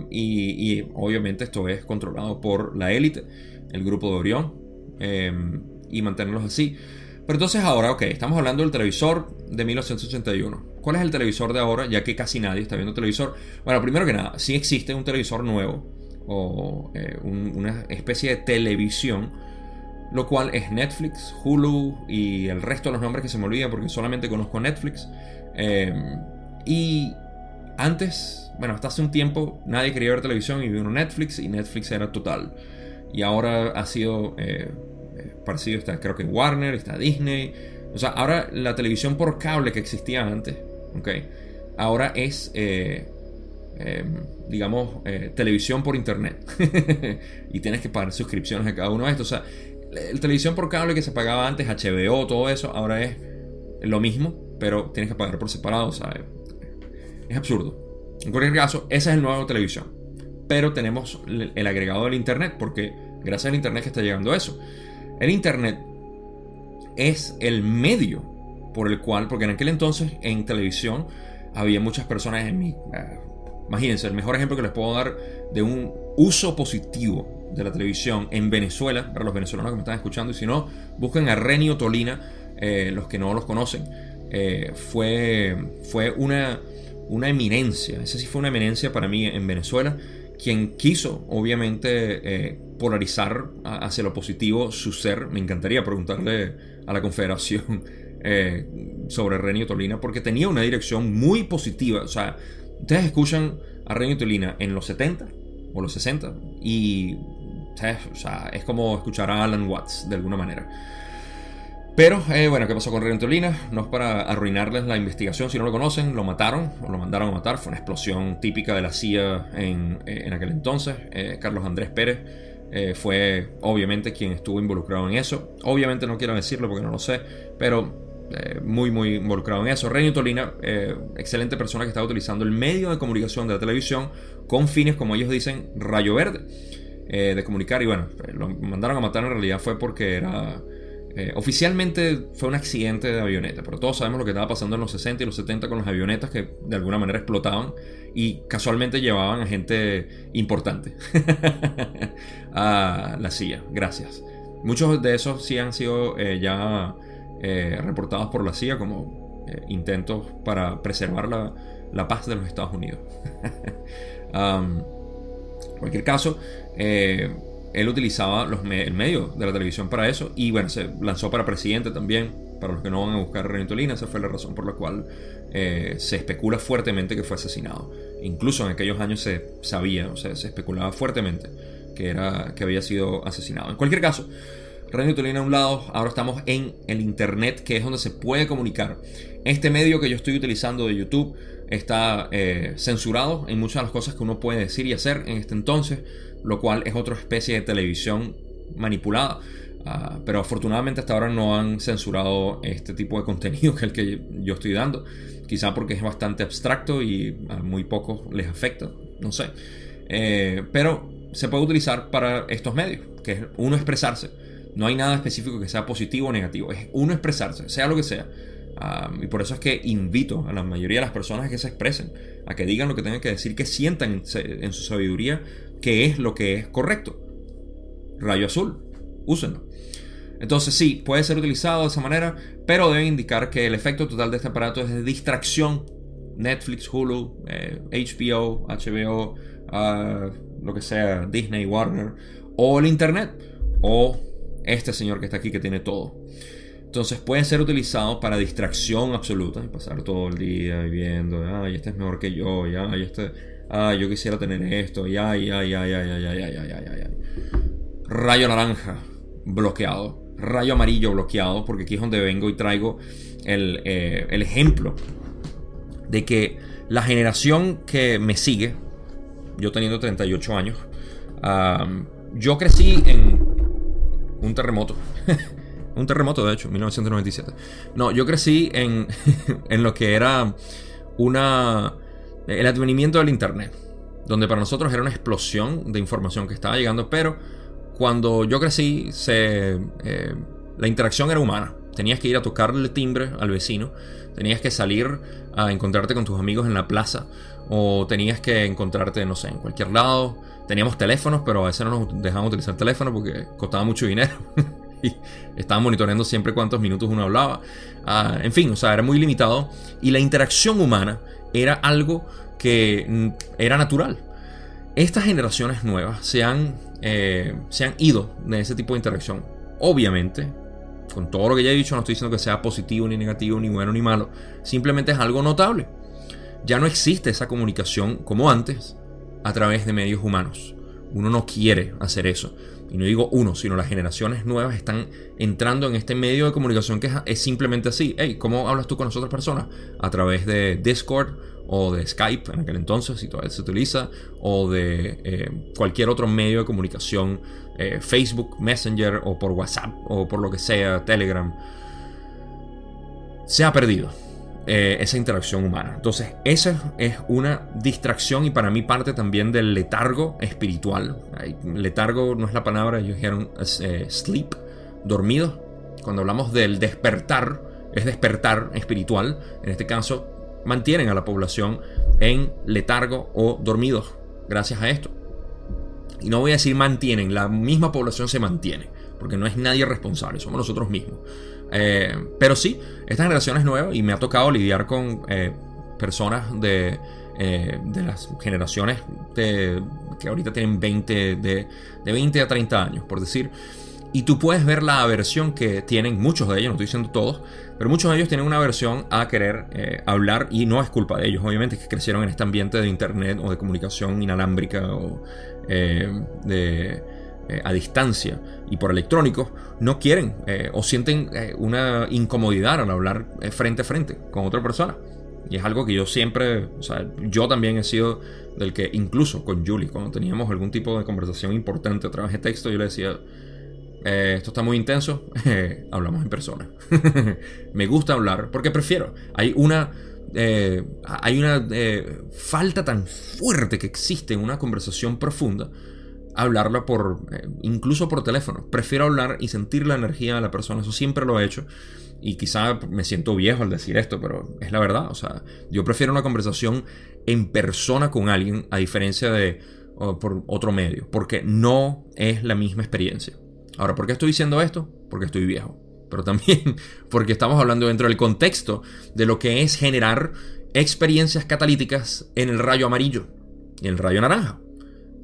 Y, obviamente esto es controlado por la élite, el grupo de Orión, em, y mantenerlos así. Pero entonces ahora, ok, estamos hablando del televisor de 1981. ¿Cuál es el televisor de ahora? Ya que casi nadie está viendo televisor. Bueno, primero que nada, sí existe un televisor nuevo o eh, una especie de televisión lo cual es Netflix, Hulu y el resto de los nombres que se me olvidan porque solamente conozco Netflix. Em, y antes, bueno, hasta hace un tiempo nadie quería ver televisión y vino Netflix y Netflix era total. Y ahora ha sido eh, eh, parecido, está creo que Warner, está Disney. O sea, ahora la televisión por cable que existía antes, ¿ok? Ahora es, eh, em, digamos, televisión por internet. y tienes que pagar suscripciones a cada uno de estos. O sea, el televisión por cable que se pagaba antes, HBO, todo eso, ahora es lo mismo, pero tienes que pagar por separado, ¿sabes? Es absurdo. En cualquier caso, esa es el nuevo televisión. Pero tenemos el agregado del internet porque Gracias al Internet que está llegando eso. El Internet es el medio por el cual, porque en aquel entonces en televisión había muchas personas en mi... Eh, imagínense, el mejor ejemplo que les puedo dar de un uso positivo de la televisión en Venezuela, para los venezolanos que me están escuchando, y si no, busquen a Renio Tolina, eh, los que no los conocen. Eh, fue, fue una, una eminencia, esa sí fue una eminencia para mí en Venezuela, quien quiso, obviamente, polarizar hacia lo positivo su ser. Me encantaría preguntarle a la Confederación eh, sobre Renio Tolina porque tenía una dirección muy positiva. O sea, ustedes escuchan a Renio Tolina en los 70 o los 60 y es como escuchar a Alan Watts de alguna manera. Pero, eh, bueno, ¿qué pasó con Renio Tolina? No es para arruinarles la investigación, si no lo conocen, lo mataron o lo mandaron a matar. Fue una explosión típica de la CIA en, en aquel entonces. Eh, Carlos Andrés Pérez eh, fue obviamente quien estuvo involucrado en eso. Obviamente no quiero decirlo porque no lo sé, pero eh, muy, muy involucrado en eso. Renio Tolina, eh, excelente persona que estaba utilizando el medio de comunicación de la televisión con fines, como ellos dicen, rayo verde, de comunicar. Y bueno, lo mandaron a matar en realidad fue porque era eh, oficialmente fue un accidente de avioneta, pero todos sabemos lo que estaba pasando en los 60 y los 70 con las avionetas que de alguna manera explotaban y casualmente llevaban a gente importante a la CIA. Gracias. Muchos de esos sí han sido eh, ya eh, reportados por la CIA como intentos para preservar la, paz de los Estados Unidos. en cualquier caso, él utilizaba los el medio de la televisión para eso y bueno, se lanzó para presidente también. Para los que no van a buscar a Tolina, esa fue la razón por la cual eh, se especula fuertemente que fue asesinado. Incluso en aquellos años se sabía, o sea, se especulaba fuertemente que, era, que había sido asesinado. En cualquier caso, Renio Tolina a un lado, ahora estamos en el Internet, que es donde se puede comunicar. Este medio que yo estoy utilizando de YouTube está eh, censurado en muchas de las cosas que uno puede decir y hacer en este entonces lo cual es otra especie de televisión manipulada. Ah, pero afortunadamente hasta ahora no han censurado este tipo de contenido que el que yo estoy dando. Quizá porque es bastante abstracto y a muy pocos les afecta. No sé. Eh, pero se puede utilizar para estos medios, que es uno expresarse. No hay nada específico que sea positivo o negativo. Es uno expresarse, sea lo que sea. Ah, y por eso es que invito a la mayoría de las personas a que se expresen, a que digan lo que tengan que decir, que sientan en su sabiduría qué es lo que es correcto. Rayo azul, úsenlo. Entonces sí, puede ser utilizado de esa manera, pero debe indicar que el efecto total de este aparato es de distracción. Netflix, Hulu, HBO, HBO, lo que sea, Disney, Warner, o el Internet, o este señor que está aquí que tiene todo. Entonces puede ser utilizado para distracción absoluta pasar todo el día viendo, ay, este es mejor que yo, ay, este Ah, yo quisiera tener esto. Y ay, ay, ay, ay, ay, ay, ay, ay, ay, ay. Rayo naranja, bloqueado. Rayo amarillo, bloqueado. Porque aquí es donde vengo y traigo el, eh, el ejemplo de que la generación que me sigue, yo teniendo 38 años, yo crecí en un terremoto. un terremoto, de hecho, 1997. No, yo crecí en, en lo que era una el advenimiento del Internet, donde para nosotros era una explosión de información que estaba llegando, pero cuando yo crecí, eh, la interacción era humana. Tenías que ir a tocarle timbre al vecino, tenías que salir a encontrarte con tus amigos en la plaza, o tenías que encontrarte, no sé, en cualquier lado. Teníamos teléfonos, pero a veces no nos dejaban utilizar teléfono porque costaba mucho dinero. y estaban monitoreando siempre cuántos minutos uno hablaba. Ah, en fin, o sea, era muy limitado. Y la interacción humana era algo que mm, era natural. Estas generaciones nuevas se han, eh, se han ido de ese tipo de interacción. Obviamente, con todo lo que ya he dicho, no estoy diciendo que sea positivo ni negativo, ni bueno ni malo. Simplemente es algo notable. Ya no existe esa comunicación como antes a través de medios humanos. Uno no quiere hacer eso. Y no digo uno, sino las generaciones nuevas están entrando en este medio de comunicación que es, simplemente así. Hey, ¿cómo hablas tú con las otras personas? A través de Discord o de Skype en aquel entonces, si todavía se utiliza, o de eh, cualquier otro medio de comunicación, eh, Facebook, Messenger o por WhatsApp o por lo que sea, Telegram. Se ha perdido. Eh, esa interacción humana. Entonces, esa es una distracción y para mí parte también del letargo espiritual. Letargo no es la palabra, ellos dijeron eh, sleep, dormido. Cuando hablamos del despertar, es despertar espiritual. En este caso, mantienen a la población en letargo o dormidos gracias a esto. Y no voy a decir mantienen, la misma población se mantiene, porque no es nadie responsable, somos nosotros mismos. Eh, pero sí, esta generación es nueva y me ha tocado lidiar con eh, personas de, eh, de, las generaciones que ahorita tienen 20, de, de 20 a 30 años, por decir. Y tú puedes ver la aversión que tienen muchos de ellos, no estoy diciendo todos, pero muchos de ellos tienen una aversión a querer hablar y no es culpa de ellos, obviamente, que crecieron en este ambiente de internet o de comunicación inalámbrica o de, eh, a distancia y por electrónicos, no quieren o sienten una incomodidad al hablar frente a frente con otra persona. Y es algo que yo siempre, o sea, yo también he sido del que incluso con Julie, cuando teníamos algún tipo de conversación importante a través de texto, yo le decía, eh, esto está muy intenso, hablamos en persona. me gusta hablar porque prefiero. Hay una, eh, hay una eh, falta tan fuerte que existe en una conversación profunda. Hablarla por, incluso por teléfono. Prefiero hablar y sentir la energía de la persona. Eso siempre lo he hecho. Y quizá me siento viejo al decir esto, pero es la verdad. O sea, yo prefiero una conversación en persona con alguien a diferencia de por otro medio. Porque no es la misma experiencia. Ahora, ¿por qué estoy diciendo esto? Porque estoy viejo. Pero también porque estamos hablando dentro del contexto de lo que es generar experiencias catalíticas en el rayo amarillo y en el rayo naranja.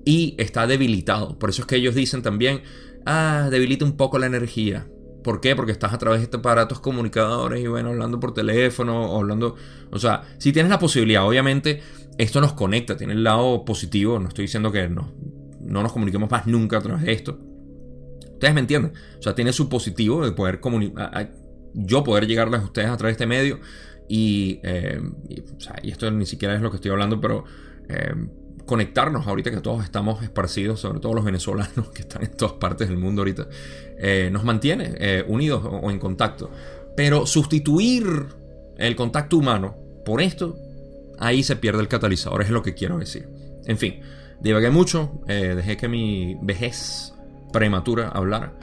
Y está debilitado. Por eso es que ellos dicen también, ah, debilita un poco la energía. ¿Por qué? Porque estás a través de estos aparatos comunicadores y bueno, hablando por teléfono o hablando... O sea, si tienes la posibilidad, obviamente esto nos conecta, tiene el lado positivo, no estoy diciendo que no, no nos comuniquemos más nunca a través de esto, Ustedes me entienden. O sea, tiene su positivo de poder comunicar. Yo poder llegarles a ustedes a través de este medio. Y, eh, y, esto ni siquiera es lo que estoy hablando, pero eh, conectarnos ahorita que todos estamos esparcidos, sobre todo los venezolanos que están en todas partes del mundo ahorita, eh, nos mantiene unidos o, en contacto. Pero sustituir el contacto humano por esto, ahí se pierde el catalizador, es lo que quiero decir. En fin, divagué mucho, dejé que mi vejez prematura hablar.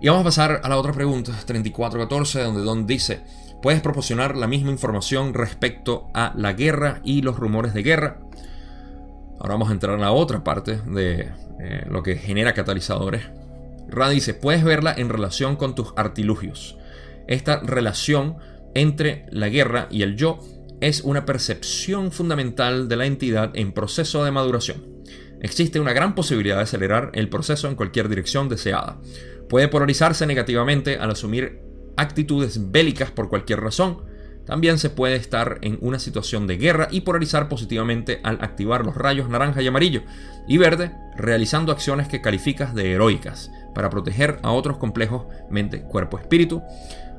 Y vamos a pasar a la otra pregunta, 3414, donde Don dice, ¿puedes proporcionar la misma información respecto a la guerra y los rumores de guerra? Ahora vamos a entrar en la otra parte de eh, lo que genera catalizadores. Ra dice, puedes verla en relación con tus artilugios. Esta relación entre la guerra y el yo es una percepción fundamental de la entidad en proceso de maduración. Existe una gran posibilidad de acelerar el proceso en cualquier dirección deseada. Puede polarizarse negativamente al asumir actitudes bélicas por cualquier razón. También se puede estar en una situación de guerra y polarizar positivamente al activar los rayos naranja y amarillo y verde, realizando acciones que calificas de heroicas para proteger a otros complejos mente, cuerpo, espíritu.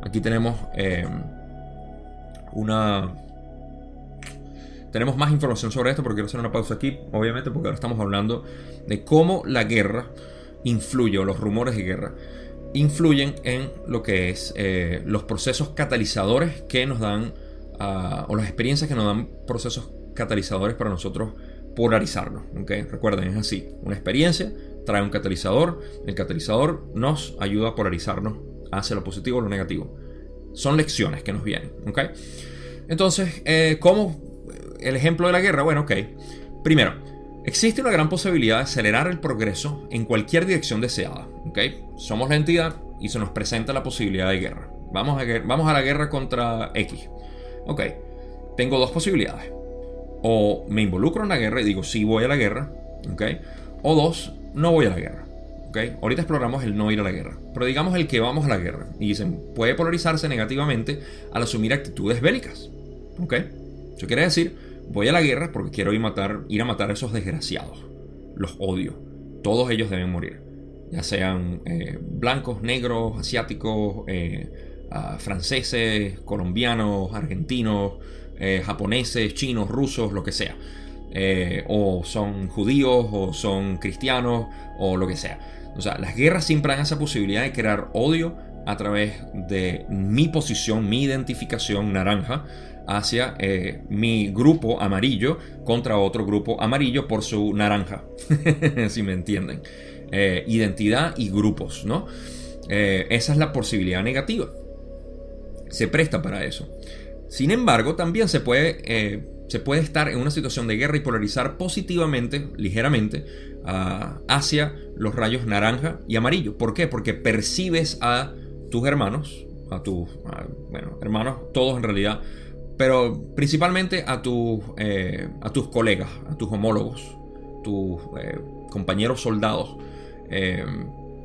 Aquí tenemos eh, una tenemos más información sobre esto, pero quiero hacer una pausa aquí, obviamente, porque ahora estamos hablando de cómo la guerra influye, o los rumores de guerra, influyen en lo que es eh, los procesos catalizadores que nos dan, ah, o las experiencias que nos dan procesos catalizadores para nosotros polarizarnos. ¿okay? Recuerden, es así, una experiencia trae un catalizador, el catalizador nos ayuda a polarizarnos hacia lo positivo o lo negativo. Son lecciones que nos vienen. ¿okay? Entonces, eh, ¿cómo el ejemplo de la guerra, bueno, ok. Primero, existe una gran posibilidad de acelerar el progreso en cualquier dirección deseada. ¿ok? Somos la entidad y se nos presenta la posibilidad de guerra. Vamos a, vamos a la guerra contra X. Ok, tengo dos posibilidades. O me involucro en la guerra y digo sí voy a la guerra. ¿ok? O dos, no voy a la guerra. ¿ok? Ahorita exploramos el no ir a la guerra. Pero digamos el que vamos a la guerra. Y dicen, puede polarizarse negativamente al asumir actitudes bélicas. ¿ok? Eso quiere decir Voy a la guerra porque quiero ir, matar, ir a matar a esos desgraciados. Los odio. Todos ellos deben morir. Ya sean eh, blancos, negros, asiáticos, eh, ah, franceses, colombianos, argentinos, eh, japoneses, chinos, rusos, lo que sea. o son judíos, o son cristianos, o lo que sea. O sea, las guerras siempre dan esa posibilidad de crear odio a través de mi posición, mi identificación naranja hacia eh, mi grupo amarillo contra otro grupo amarillo por su naranja, si me entienden. Eh, identidad y grupos, ¿no? Eh, esa es la posibilidad negativa. Se presta para eso. Sin embargo, también se puede, se puede estar en una situación de guerra y polarizar positivamente, ligeramente, ah, hacia los rayos naranja y amarillo. ¿Por qué? Porque percibes a tus hermanos, a tus, bueno, hermanos, todos en realidad, pero principalmente a, tus eh, a tus colegas, a tus homólogos, tus eh, compañeros soldados, eh,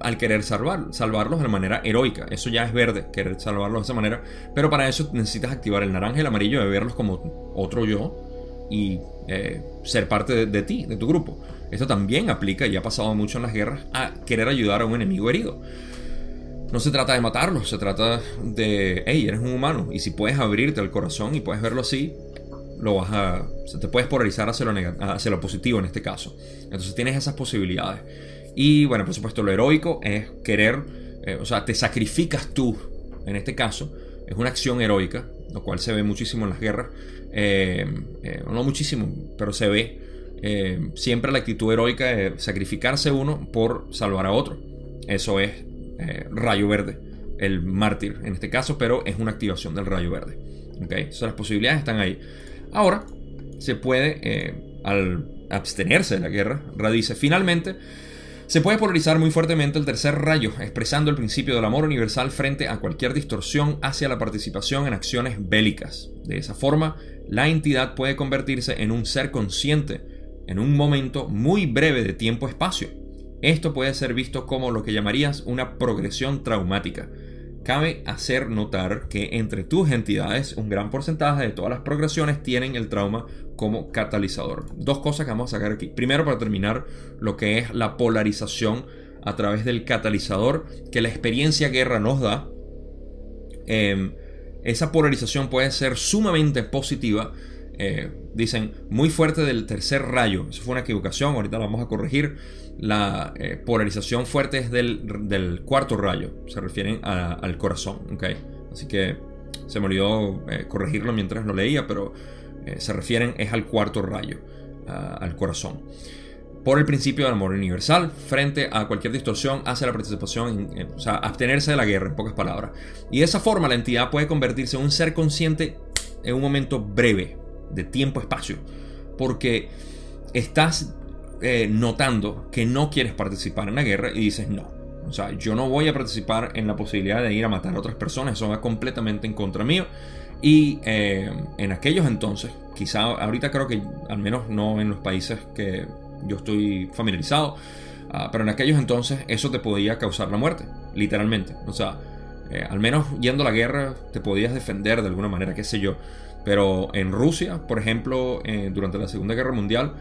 al querer salvar, salvarlos de manera heroica. Eso ya es verde, querer salvarlos de esa manera, pero para eso necesitas activar el naranja y el amarillo de verlos como otro yo y ser parte de, ti, de tu grupo. Esto también aplica, y ha pasado mucho en las guerras, a querer ayudar a un enemigo herido no se trata de matarlo, se trata de, hey, eres un humano y si puedes abrirte el corazón y puedes verlo así, lo vas a, te puedes polarizar hacia lo, hacia lo positivo en este caso. Entonces tienes esas posibilidades. Y bueno, por supuesto, lo heroico es querer, eh, o sea, te sacrificas tú, en este caso, es una acción heroica, lo cual se ve muchísimo en las guerras, eh, eh, no muchísimo, pero se ve siempre la actitud heroica de sacrificarse uno por salvar a otro. Eso es eh, rayo verde, el mártir en este caso, pero es una activación del rayo verde. ¿okay? las posibilidades están ahí. Ahora, se puede, eh, al abstenerse de la guerra, radice finalmente, se puede polarizar muy fuertemente el tercer rayo, expresando el principio del amor universal frente a cualquier distorsión hacia la participación en acciones bélicas. De esa forma, la entidad puede convertirse en un ser consciente en un momento muy breve de tiempo-espacio esto puede ser visto como lo que llamarías una progresión traumática. Cabe hacer notar que entre tus entidades un gran porcentaje de todas las progresiones tienen el trauma como catalizador. Dos cosas que vamos a sacar aquí. Primero para terminar lo que es la polarización a través del catalizador que la experiencia guerra nos da. Em, esa polarización puede ser sumamente positiva. Eh, dicen muy fuerte del tercer rayo. Eso fue una equivocación, ahorita la vamos a corregir la eh, polarización fuerte es del, cuarto rayo, se refieren al corazón, Así que se me olvidó eh, corregirlo mientras lo leía, pero se refieren es al cuarto rayo, al corazón. Por el principio del amor universal, frente a cualquier distorsión hacia la participación, o sea, abstenerse de la guerra, en pocas palabras. Y de esa forma la entidad puede convertirse en un ser consciente en un momento breve, de tiempo-espacio, porque estás eh, notando que no quieres participar en la guerra y dices no. O sea, yo no voy a participar en la posibilidad de ir a matar a otras personas, eso va completamente en contra mío. Y eh, en aquellos entonces, quizá ahorita creo que al menos no en los países que yo estoy familiarizado, ah, pero en aquellos entonces eso te podía causar la muerte, literalmente. O sea, eh, al menos yendo a la guerra te podías defender de alguna manera, qué sé yo. Pero en Rusia, por ejemplo, durante la Segunda Guerra Mundial,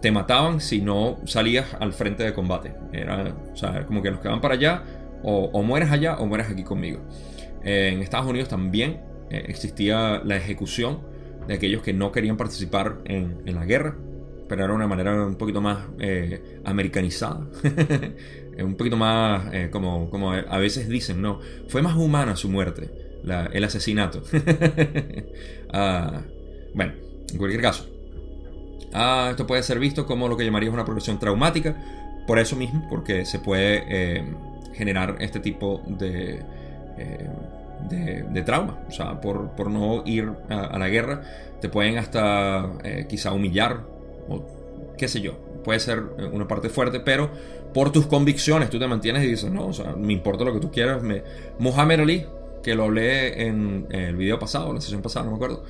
te mataban si no salías al frente de combate. Era, o sea, como que los que van para allá, o, mueres allá o mueres aquí conmigo. en Estados Unidos también eh, existía la ejecución de aquellos que no querían participar en, la guerra, pero era una manera un poquito más eh, americanizada. un poquito más, eh, como, como a veces dicen, no, fue más humana su muerte, el asesinato. Ah, bueno, en cualquier caso, Ah, esto puede ser visto como lo que llamarías una progresión traumática, por eso mismo, porque se puede eh, generar este tipo de, eh, de, trauma. O sea, por, no ir a, la guerra, te pueden hasta eh, quizá humillar, o qué sé yo. Puede ser una parte fuerte, pero por tus convicciones tú te mantienes y dices, no, o sea, me importa lo que tú quieras. Me... Muhammad Ali, que lo hablé en, el video pasado, la sesión pasada, no me acuerdo.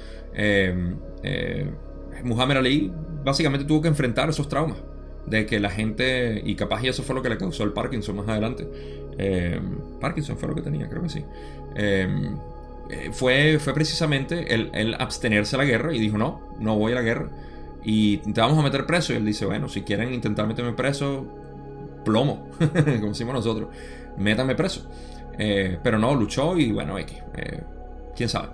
Muhammad Ali básicamente tuvo que enfrentar esos traumas. De que la gente, y capaz y eso fue lo que le causó el Parkinson más adelante. Eh, Parkinson fue lo que tenía, creo que sí. Eh, eh, fue, fue precisamente el, abstenerse a la guerra y dijo, no, no voy a la guerra. Y te vamos a meter preso. Y él dice, bueno, si quieren intentar meterme preso, plomo, como decimos nosotros, métanme preso. Pero no, luchó y bueno, X. quién sabe.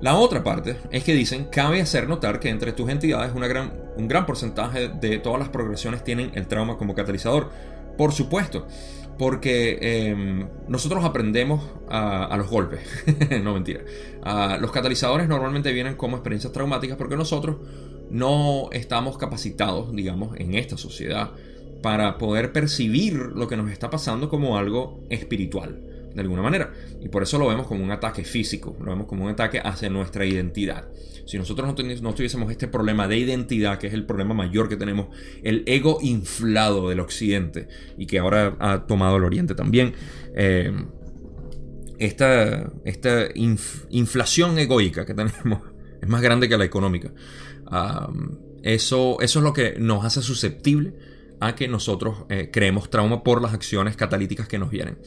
La otra parte es que dicen, cabe hacer notar que entre tus entidades un gran porcentaje de todas las progresiones tienen el trauma como catalizador. Por supuesto, porque em, nosotros aprendemos a, los golpes, no mentira. los catalizadores normalmente vienen como experiencias traumáticas porque nosotros no estamos capacitados, digamos, en esta sociedad para poder percibir lo que nos está pasando como algo espiritual, de alguna manera. Y por eso lo vemos como un ataque físico, lo vemos como un ataque hacia nuestra identidad. Si nosotros no, no tuviésemos este problema de identidad, que es el problema mayor que tenemos, el ego inflado del occidente, y que ahora ha tomado el oriente también, eh, esta, esta inflación egoica que tenemos es más grande que la económica. eso, eso es lo que nos hace susceptible a que nosotros eh, creemos trauma por las acciones catalíticas que nos vienen.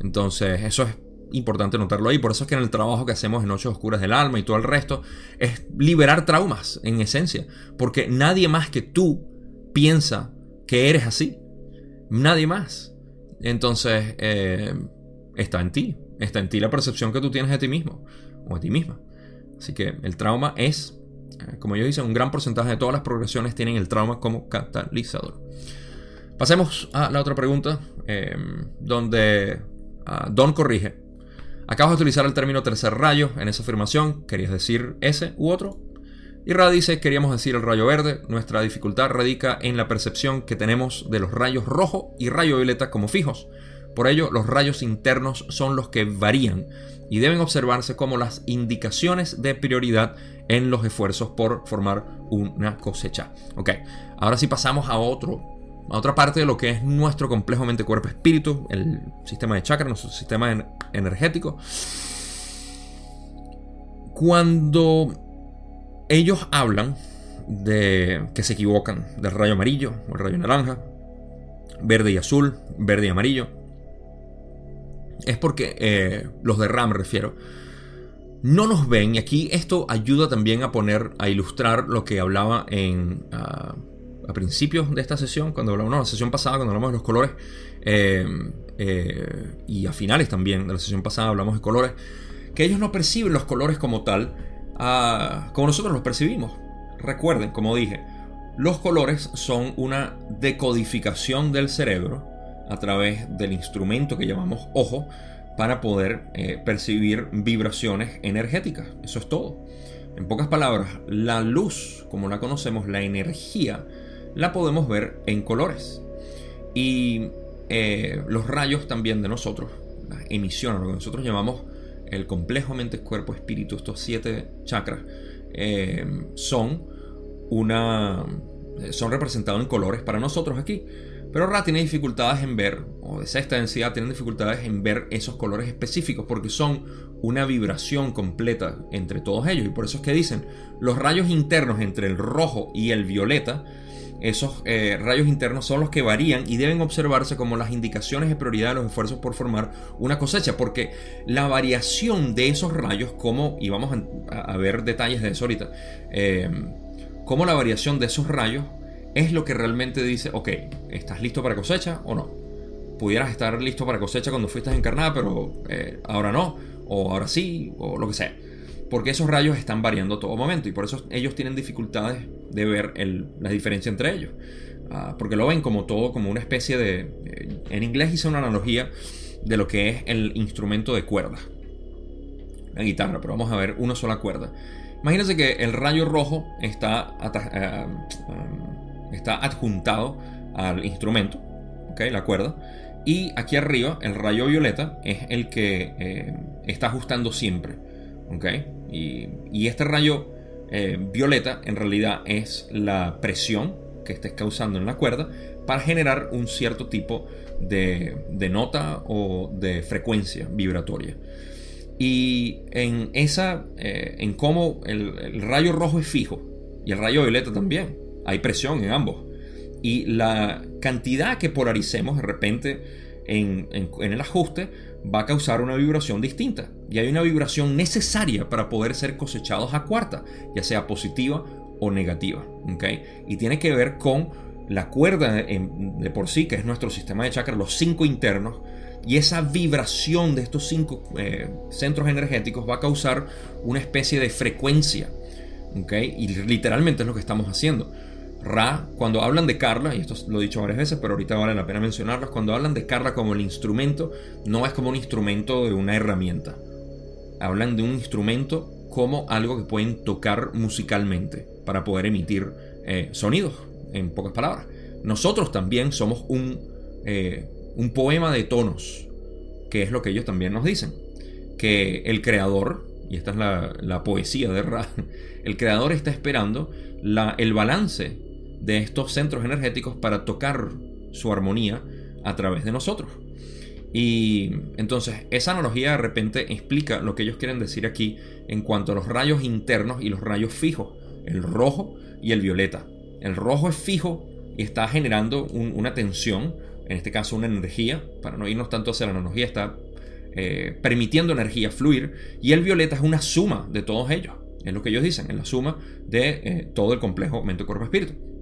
Entonces, eso es importante notarlo ahí. Por eso es que en el trabajo que hacemos en Noches Oscuras del Alma y todo el resto, es liberar traumas en esencia. Porque nadie más que tú piensa que eres así. Nadie más. Entonces, eh, está en ti. Está en ti la percepción que tú tienes de ti mismo o de ti misma. Así que el trauma es eh, como yo dicen, un gran porcentaje de todas las progresiones tienen el trauma como catalizador. Pasemos a la otra pregunta, em, donde ah, Don corrige. Acabas de utilizar el término tercer rayo en esa afirmación. ¿Querías decir ese u otro? Y Ra dice, queríamos decir el rayo verde. Nuestra dificultad radica en la percepción que tenemos de los rayos rojo y rayo violeta como fijos. Por ello, los rayos internos son los que varían y deben observarse como las indicaciones de prioridad en los esfuerzos por formar una cosecha. Ok, ahora sí pasamos a otro a otra parte de lo que es nuestro complejo mente cuerpo espíritu, el sistema de chakra, nuestro sistema energético. Cuando ellos hablan de que se equivocan del rayo amarillo o el rayo naranja, verde y azul, verde y amarillo, es porque eh, los de RAM, refiero, no nos ven. Y aquí esto ayuda también a poner, a ilustrar lo que hablaba en. Ah, a principios de esta sesión, cuando hablamos, no, la sesión pasada, cuando hablamos de los colores, eh, eh, y a finales también de la sesión pasada hablamos de colores, que ellos no perciben los colores como tal, ah, como nosotros los percibimos. Recuerden, como dije, los colores son una decodificación del cerebro a través del instrumento que llamamos ojo para poder eh, percibir vibraciones energéticas. Eso es todo. En pocas palabras, la luz, como la conocemos, la energía, la podemos ver en colores. Y eh, los rayos también de nosotros, las emisiones, lo que nosotros llamamos el complejo mente, cuerpo, espíritu, estos siete chakras, eh, son una. son representados en colores para nosotros aquí. Pero Ra tiene dificultades en ver, o de sexta densidad tienen dificultades en ver esos colores específicos porque son una vibración completa entre todos ellos. Y por eso es que dicen, los rayos internos entre el rojo y el violeta, esos eh, rayos internos son los que varían y deben observarse como las indicaciones de prioridad de los esfuerzos por formar una cosecha, porque la variación de esos rayos, como, y vamos a, ver detalles de eso ahorita, eh, como la variación de esos rayos es lo que realmente dice, ok, ¿estás listo para cosecha o no? Pudieras estar listo para cosecha cuando fuiste encarnada, pero eh, ahora no, o ahora sí, o lo que sea. Porque esos rayos están variando todo momento y por eso ellos tienen dificultades de ver la diferencia entre ellos. Ah, porque lo ven como todo, como una especie de... Eh, en inglés hice una analogía de lo que es el instrumento de cuerda. La guitarra, pero vamos a ver una sola cuerda. Imagínense que el rayo rojo está eh, está adjuntado al instrumento, ¿okay? la cuerda. Y aquí arriba, el rayo violeta es el que eh, está ajustando siempre. ¿okay? Y, este rayo eh, violeta en realidad es la presión que estés causando en la cuerda para generar un cierto tipo de, nota o de frecuencia vibratoria. Y en esa, eh, en cómo el rayo rojo es fijo y el rayo violeta también hay presión en ambos. Y la cantidad que polaricemos de repente en, el ajuste va a causar una vibración distinta. Y hay una vibración necesaria para poder ser cosechados a cuarta, ya sea positiva o negativa. Y tiene que ver con la cuerda de por sí, que es nuestro sistema de chakras, los cinco internos, y esa vibración de estos cinco eh, centros energéticos va a causar una especie de frecuencia. Y literalmente es lo que estamos haciendo Ra, cuando hablan de Carla, y esto lo he dicho varias veces, pero ahorita vale la pena mencionarlo, cuando hablan de Carla como el instrumento, no es como un instrumento de una herramienta. Hablan de un instrumento como algo que pueden tocar musicalmente para poder emitir eh, sonidos, en pocas palabras. Nosotros también somos un, eh, un poema de tonos, que es lo que ellos también nos dicen. Que el creador, y esta es la, poesía de Ra, el creador está esperando la, el balance de estos centros energéticos para tocar su armonía a través de nosotros. Y entonces esa analogía de repente explica lo que ellos quieren decir aquí en cuanto a los rayos internos y los rayos fijos, el rojo y el violeta. El rojo es fijo y está generando una tensión, en este caso una energía, para no irnos tanto hacia la analogía, está eh, permitiendo energía fluir, y el violeta es una suma de todos ellos, es lo que ellos dicen, es la suma de eh, todo el complejo mente-cuerpo-espíritu.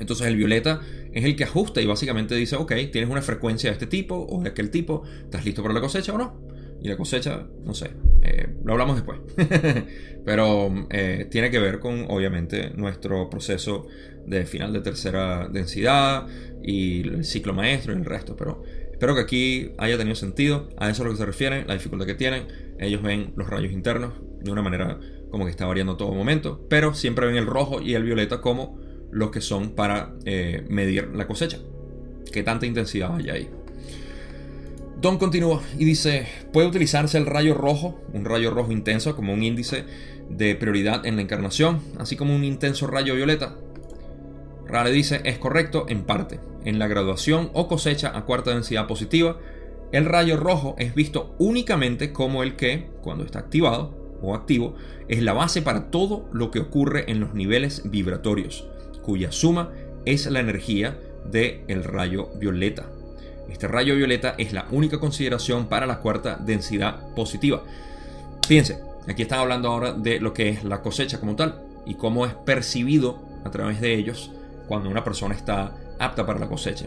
Entonces el violeta es el que ajusta y básicamente dice, ok, tienes una frecuencia de este tipo o de aquel tipo, ¿estás listo para la cosecha o no? Y la cosecha, no sé, eh, lo hablamos después. Pero eh, tiene que ver con, obviamente, nuestro proceso de final de tercera densidad y el ciclo maestro y el resto. Pero espero que aquí haya tenido sentido. A eso es a lo que se refiere, la dificultad que tienen. Ellos ven los rayos internos de una manera como que está variando todo momento. Pero siempre ven el rojo y el violeta como los que son para eh, medir la cosecha. ¿Qué tanta intensidad hay ahí? Don continúa y dice, puede utilizarse el rayo rojo, un rayo rojo intenso, como un índice de prioridad en la encarnación, así como un intenso rayo violeta. Rale dice, es correcto en parte. En la graduación o cosecha a cuarta densidad positiva, el rayo rojo es visto únicamente como el que, cuando está activado o activo, es la base para todo lo que ocurre en los niveles vibratorios, cuya suma es la energía del el rayo violeta. Este rayo violeta es la única consideración para la cuarta densidad positiva. Fíjense, aquí están hablando ahora de lo que es la cosecha como tal y cómo es percibido a través de ellos cuando una persona está apta para la cosecha.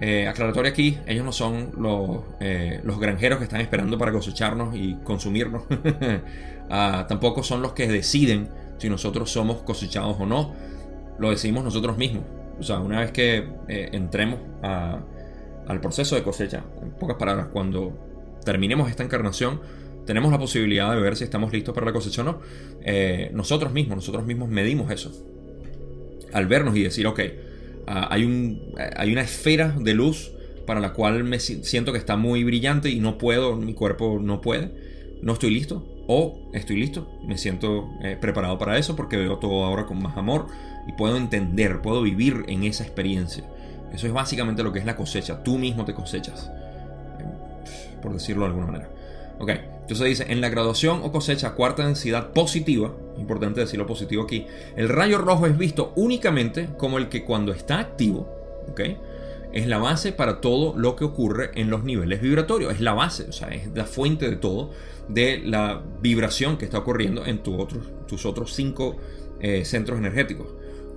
Eh, aclaratorio aquí, ellos no son los, eh, los, granjeros que están esperando para cosecharnos y consumirnos. Ah, tampoco son los que deciden si nosotros somos cosechados o no. Lo decidimos nosotros mismos. O sea, una vez que eh, entremos al proceso de cosecha. En pocas palabras, cuando terminemos esta encarnación, tenemos la posibilidad de ver si estamos listos para la cosecha o no. Eh, nosotros mismos, nosotros mismos medimos eso. Al vernos y decir, ok, ah, hay una esfera de luz para la cual me siento que está muy brillante y no puedo, mi cuerpo no puede, no estoy listo. O estoy listo, me siento eh, preparado para eso porque veo todo ahora con más amor y puedo entender, puedo vivir en esa experiencia. Eso es básicamente lo que es la cosecha. Tú mismo te cosechas. Por decirlo de alguna manera. Ok, entonces dice, en la graduación o cosecha cuarta densidad positiva, importante decirlo positivo aquí, el rayo rojo es visto únicamente como el que cuando está activo, ok, es la base para todo lo que ocurre en los niveles vibratorios, es la base, o sea, es la fuente de todo, de la vibración que está ocurriendo en tus otros cinco eh, centros energéticos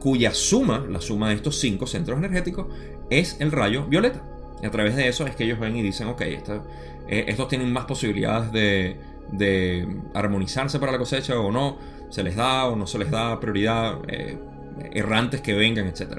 cuya suma, la suma de estos cinco centros energéticos, es el rayo violeta. Y a través de eso es que ellos ven y dicen, ok, eh, estos tienen más posibilidades de, armonizarse para la cosecha o no, se les da o no se les da prioridad, eh, errantes que vengan, etc.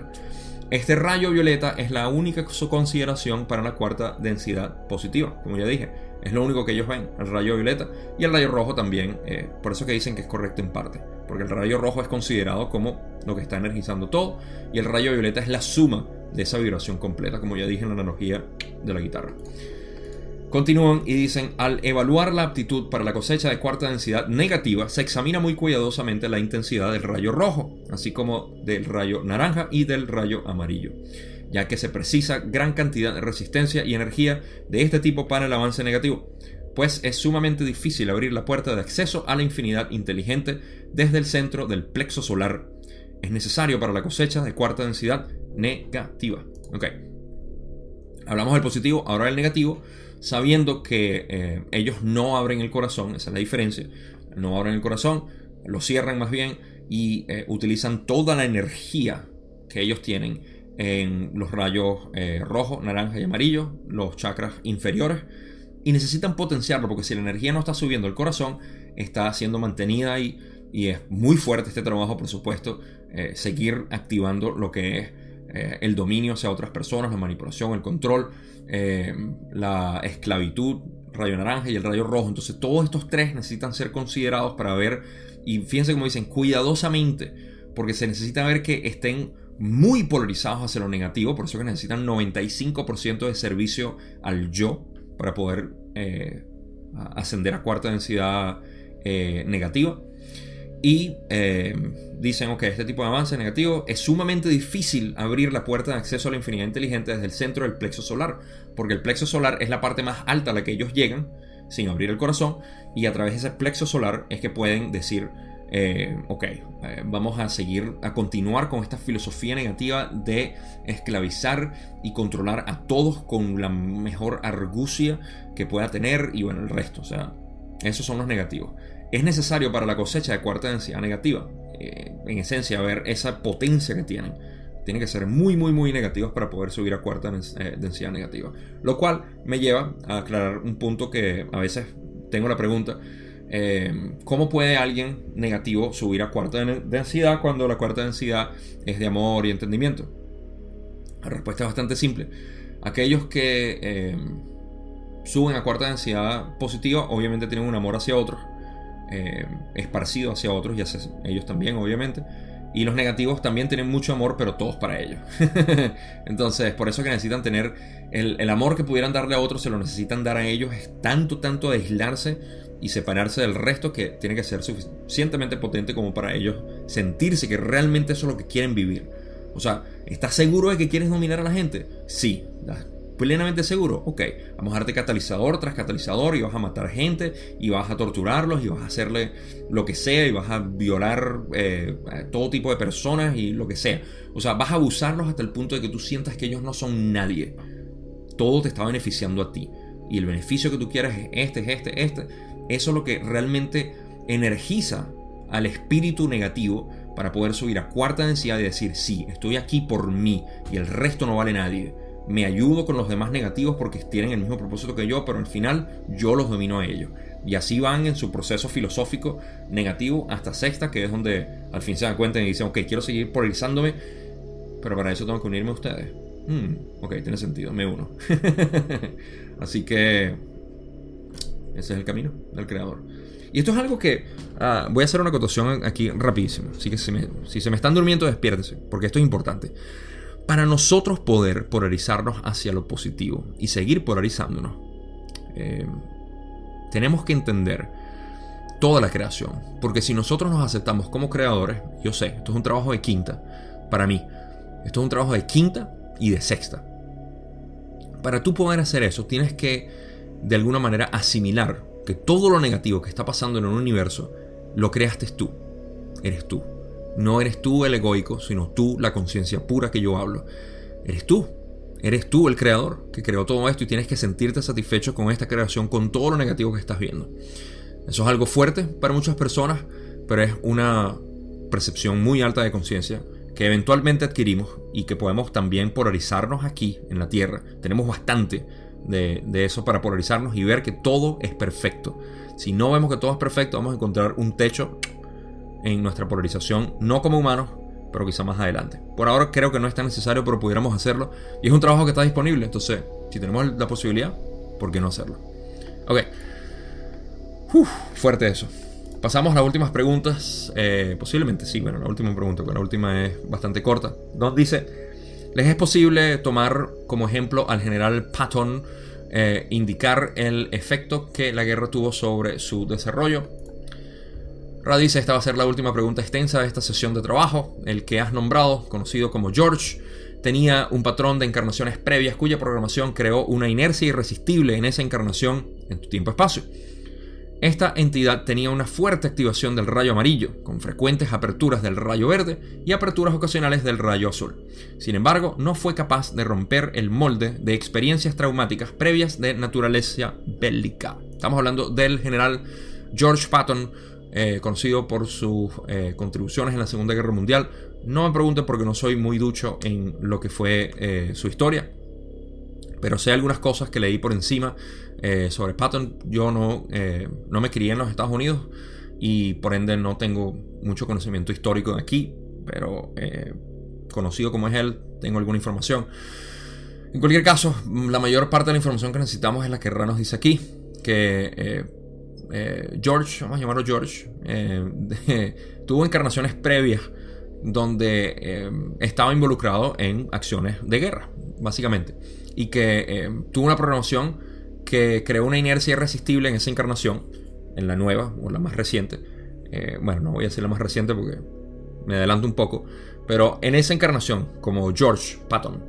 Este rayo violeta es la única consideración para la cuarta densidad positiva, como ya dije. Es lo único que ellos ven, el rayo violeta. Y el rayo rojo también, eh, por eso que dicen que es correcto en parte. Porque el rayo rojo es considerado como lo que está energizando todo. Y el rayo violeta es la suma de esa vibración completa, como ya dije en la analogía de la guitarra. Continúan y dicen, al evaluar la aptitud para la cosecha de cuarta densidad negativa, se examina muy cuidadosamente la intensidad del rayo rojo, así como del rayo naranja y del rayo amarillo ya que se precisa gran cantidad de resistencia y energía de este tipo para el avance negativo, pues es sumamente difícil abrir la puerta de acceso a la infinidad inteligente desde el centro del plexo solar. Es necesario para la cosecha de cuarta densidad negativa. Ok. Hablamos del positivo, ahora del negativo, sabiendo que eh, ellos no abren el corazón, esa es la diferencia, no abren el corazón, lo cierran más bien y eh, utilizan toda la energía que ellos tienen en los rayos eh, rojo, naranja y amarillo, los chakras inferiores, y necesitan potenciarlo porque si la energía no está subiendo el corazón, está siendo mantenida ahí y es muy fuerte este trabajo, por supuesto, eh, seguir activando lo que es el dominio hacia otras personas, la manipulación, el control, eh, la esclavitud, rayo naranja y el rayo rojo. Entonces todos estos tres necesitan ser considerados para ver, y fíjense como dicen, cuidadosamente, porque se necesita ver que estén muy polarizados hacia lo negativo, por eso que necesitan 95% de servicio al yo para poder ascender a cuarta densidad negativa y eh, dicen, ok, este tipo de avance negativo es sumamente difícil abrir la puerta de acceso a la infinidad inteligente desde el centro del plexo solar, porque el plexo solar es la parte más alta a la que ellos llegan sin abrir el corazón, y a través de ese plexo solar es que pueden decir, eh, ok, eh, vamos a seguir, a continuar con esta filosofía negativa de esclavizar y controlar a todos con la mejor argucia que pueda tener y bueno, el resto, o sea, esos son los negativos es necesario para la cosecha de cuarta densidad negativa. Eh, en esencia, ver esa potencia que tienen. Tienen que ser muy, muy, muy negativos para poder subir a cuarta eh, densidad negativa. Lo cual me lleva a aclarar un punto que a veces tengo la pregunta. Eh, ¿Cómo puede alguien negativo subir a cuarta densidad cuando la cuarta densidad es de amor y entendimiento? La respuesta es bastante simple. Aquellos que suben a cuarta densidad positiva obviamente tienen un amor hacia otros eh, esparcido hacia otros, y hacia ellos también, obviamente. Y los negativos también tienen mucho amor, pero todos para ellos. Entonces, por eso que necesitan tener el, amor que pudieran darle a otros, se lo necesitan dar a ellos. Es tanto, tanto aislarse y separarse del resto que tiene que ser suficientemente potente como para ellos sentirse que realmente eso es lo que quieren vivir. O sea, ¿estás seguro de que quieres dominar a la gente? Sí, plenamente seguro, ok, vamos a darte catalizador tras catalizador y vas a matar gente y vas a torturarlos y vas a hacerle lo que sea y vas a violar eh, todo tipo de personas y lo que sea. O sea, vas a abusarlos hasta el punto de que tú sientas que ellos no son nadie. Todo te está beneficiando a ti. Y el beneficio que tú quieras es este, es este, este. Eso es lo que realmente energiza al espíritu negativo para poder subir a cuarta densidad y decir, sí, estoy aquí por mí y el resto no vale nadie me ayudo con los demás negativos porque tienen el mismo propósito que yo, pero al final yo los domino a ellos. Y así van en su proceso filosófico negativo hasta sexta, que es donde al fin se dan cuenta y dicen, ok, quiero seguir polarizándome, pero para eso tengo que unirme a ustedes. Hmm, ok, tiene sentido, me uno. así que ese es el camino del creador. Y esto es algo que ah, voy a hacer una acotación aquí rapidísimo. Así que si, si se me están durmiendo, despiértese, porque esto es importante. Para nosotros poder polarizarnos hacia lo positivo y seguir polarizándonos, eh, tenemos que entender toda la creación. Porque si nosotros nos aceptamos como creadores, yo sé, esto es un trabajo de quinta, para mí, esto es un trabajo de quinta y de sexta. Para tú poder hacer eso, tienes que de alguna manera asimilar que todo lo negativo que está pasando en un universo, lo creaste tú. Eres tú. No eres tú el egoico, sino tú la conciencia pura que yo hablo. Eres tú. Eres tú el creador que creó todo esto y tienes que sentirte satisfecho con esta creación, con todo lo negativo que estás viendo. Eso es algo fuerte para muchas personas, pero es una percepción muy alta de conciencia que eventualmente adquirimos y que podemos también polarizarnos aquí en la Tierra. Tenemos bastante de, de, eso para polarizarnos y ver que todo es perfecto. Si no vemos que todo es perfecto, vamos a encontrar un techo en nuestra polarización, no como humanos, pero quizá más adelante. Por ahora creo que no es tan necesario, pero pudiéramos hacerlo. Y es un trabajo que está disponible, entonces, si tenemos la posibilidad, ¿por qué no hacerlo? Ok. fuerte eso. Pasamos a las últimas preguntas. Eh, posiblemente sí, bueno, la última pregunta, pero la última es bastante corta. Nos dice, ¿les es posible tomar como ejemplo al general Patton, eh, indicar el efecto que la guerra tuvo sobre su desarrollo? Ra dice, esta va a ser la última pregunta extensa de esta sesión de trabajo. El que has nombrado, conocido como George, tenía un patrón de encarnaciones previas cuya programación creó una inercia irresistible en esa encarnación en tu tiempo-espacio. Esta entidad tenía una fuerte activación del rayo amarillo, con frecuentes aperturas del rayo verde y aperturas ocasionales del rayo azul. Sin embargo, no fue capaz de romper el molde de experiencias traumáticas previas de naturaleza bélica. Estamos hablando del general George Patton, eh, conocido por sus eh, contribuciones en la Segunda Guerra Mundial. No me pregunten porque no soy muy ducho en lo que fue eh, su historia, pero sé algunas cosas que leí por encima sobre Patton. Yo no, no me crié en los Estados Unidos y por ende no tengo mucho conocimiento histórico de aquí, pero conocido como es él, tengo alguna información. En cualquier caso, la mayor parte de la información que necesitamos es la que Ra nos dice aquí, que eh, eh, George, vamos a llamarlo George, tuvo encarnaciones previas donde estaba involucrado en acciones de guerra, básicamente, y que tuvo una programación que creó una inercia irresistible en esa encarnación, en la nueva o la más reciente. bueno, no voy a decir la más reciente porque me adelanto un poco, pero en esa encarnación, como George Patton,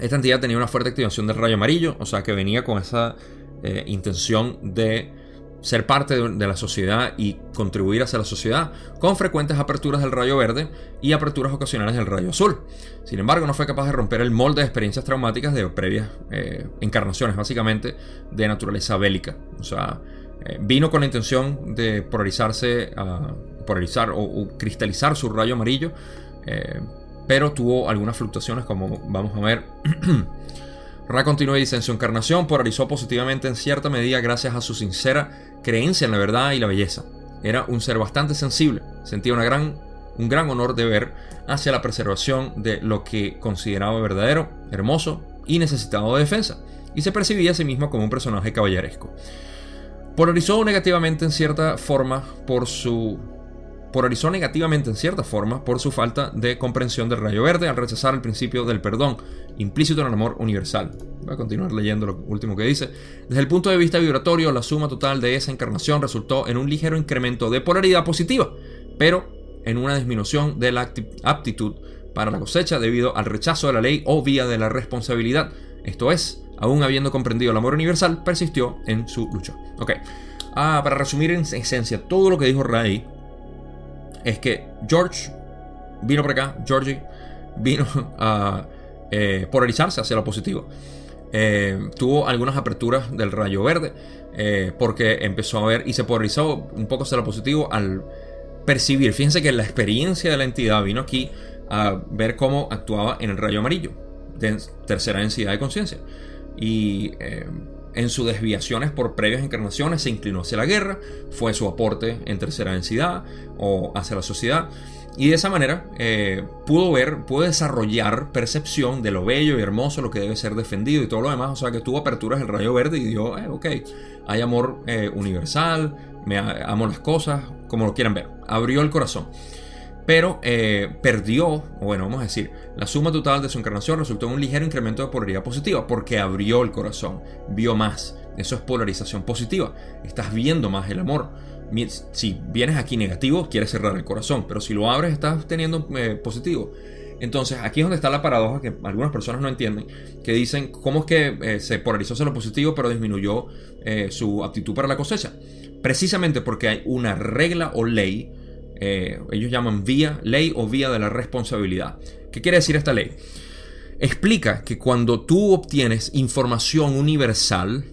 esta entidad tenía una fuerte activación del rayo amarillo, o sea que venía con esa eh, intención de ser parte de, la sociedad y contribuir hacia la sociedad, con frecuentes aperturas del rayo verde y aperturas ocasionales del rayo azul. Sin embargo, no fue capaz de romper el molde de experiencias traumáticas de previas eh, encarnaciones, básicamente de naturaleza bélica. O sea, eh, vino con la intención de polarizarse a polarizar o, cristalizar su rayo amarillo, pero tuvo algunas fluctuaciones como vamos a ver. Ra continúa y dice, en su encarnación polarizó positivamente en cierta medida gracias a su sincera creencia en la verdad y la belleza. Era un ser bastante sensible, sentía un gran honor de ver hacia la preservación de lo que consideraba verdadero, hermoso y necesitado de defensa, y se percibía a sí mismo como un personaje caballeresco. Polarizó negativamente en cierta forma por su polarizó negativamente en cierta forma por su falta de comprensión del rayo verde al rechazar el principio del perdón, implícito en el amor universal. Voy a continuar leyendo lo último que dice. Desde el punto de vista vibratorio, la suma total de esa encarnación resultó en un ligero incremento de polaridad positiva, pero en una disminución de la aptitud para la cosecha debido al rechazo de la ley o vía de la responsabilidad. Esto es, aún habiendo comprendido el amor universal, persistió en su lucha. Ok. Ah, para resumir en esencia todo lo que dijo Ray, es que George vino por acá, Georgie vino a eh, polarizarse hacia lo positivo. Eh, tuvo algunas aperturas del rayo verde eh, porque empezó a ver y se polarizó un poco hacia lo positivo al percibir. Fíjense que la experiencia de la entidad vino aquí a ver cómo actuaba en el rayo amarillo, de tercera densidad de conciencia. Y en sus desviaciones por previas encarnaciones se inclinó hacia la guerra, fue su aporte en tercera densidad o hacia la sociedad. Y de esa manera eh, pudo ver, pudo desarrollar percepción de lo bello y hermoso, lo que debe ser defendido y todo lo demás. O sea que tuvo aperturas el rayo verde y dijo, eh, ok, hay amor eh, universal, me amo las cosas, como lo quieran ver. Abrió el corazón pero eh, perdió, bueno, vamos a decir, la suma total de su encarnación resultó en un ligero incremento de polaridad positiva, porque abrió el corazón, vio más. Eso es polarización positiva. Estás viendo más el amor. Si vienes aquí negativo, quieres cerrar el corazón, pero si lo abres, estás teniendo eh, positivo. Entonces, aquí es donde está la paradoja que algunas personas no entienden, que dicen, ¿cómo es que eh, se polarizó hacia lo positivo, pero disminuyó su aptitud para la cosecha? Precisamente porque hay una regla o ley eh, ellos llaman vía, ley o vía de la responsabilidad. ¿Qué quiere decir esta ley? Explica que cuando tú obtienes información universal,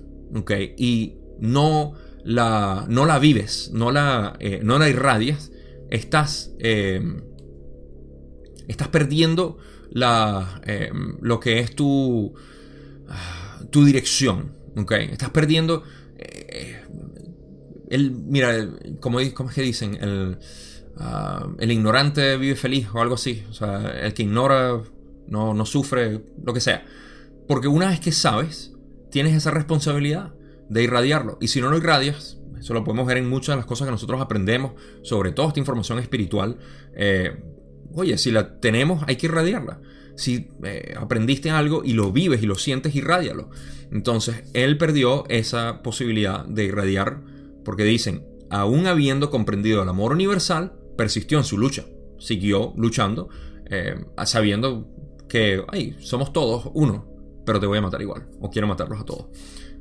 y no la, no la vives, no la, eh, no la irradias, estás, eh, estás perdiendo la, lo que es tu, tu dirección, Estás perdiendo el, mira, como, como es que dicen, el, Ah, el ignorante vive feliz o algo así. O sea, el que ignora no, no sufre, lo que sea. Porque una vez que sabes, tienes esa responsabilidad de irradiarlo. Y si no lo irradias, eso lo podemos ver en muchas de las cosas que nosotros aprendemos, sobre todo esta información espiritual. Eh, oye, si la tenemos, hay que irradiarla. Si eh, aprendiste algo y lo vives y lo sientes, irradialo. Entonces, él perdió esa posibilidad de irradiar, porque dicen, aún habiendo comprendido el amor universal, persistió en su lucha, siguió luchando, eh, sabiendo que ay, somos todos uno, pero te voy a matar igual, o quiero matarlos a todos.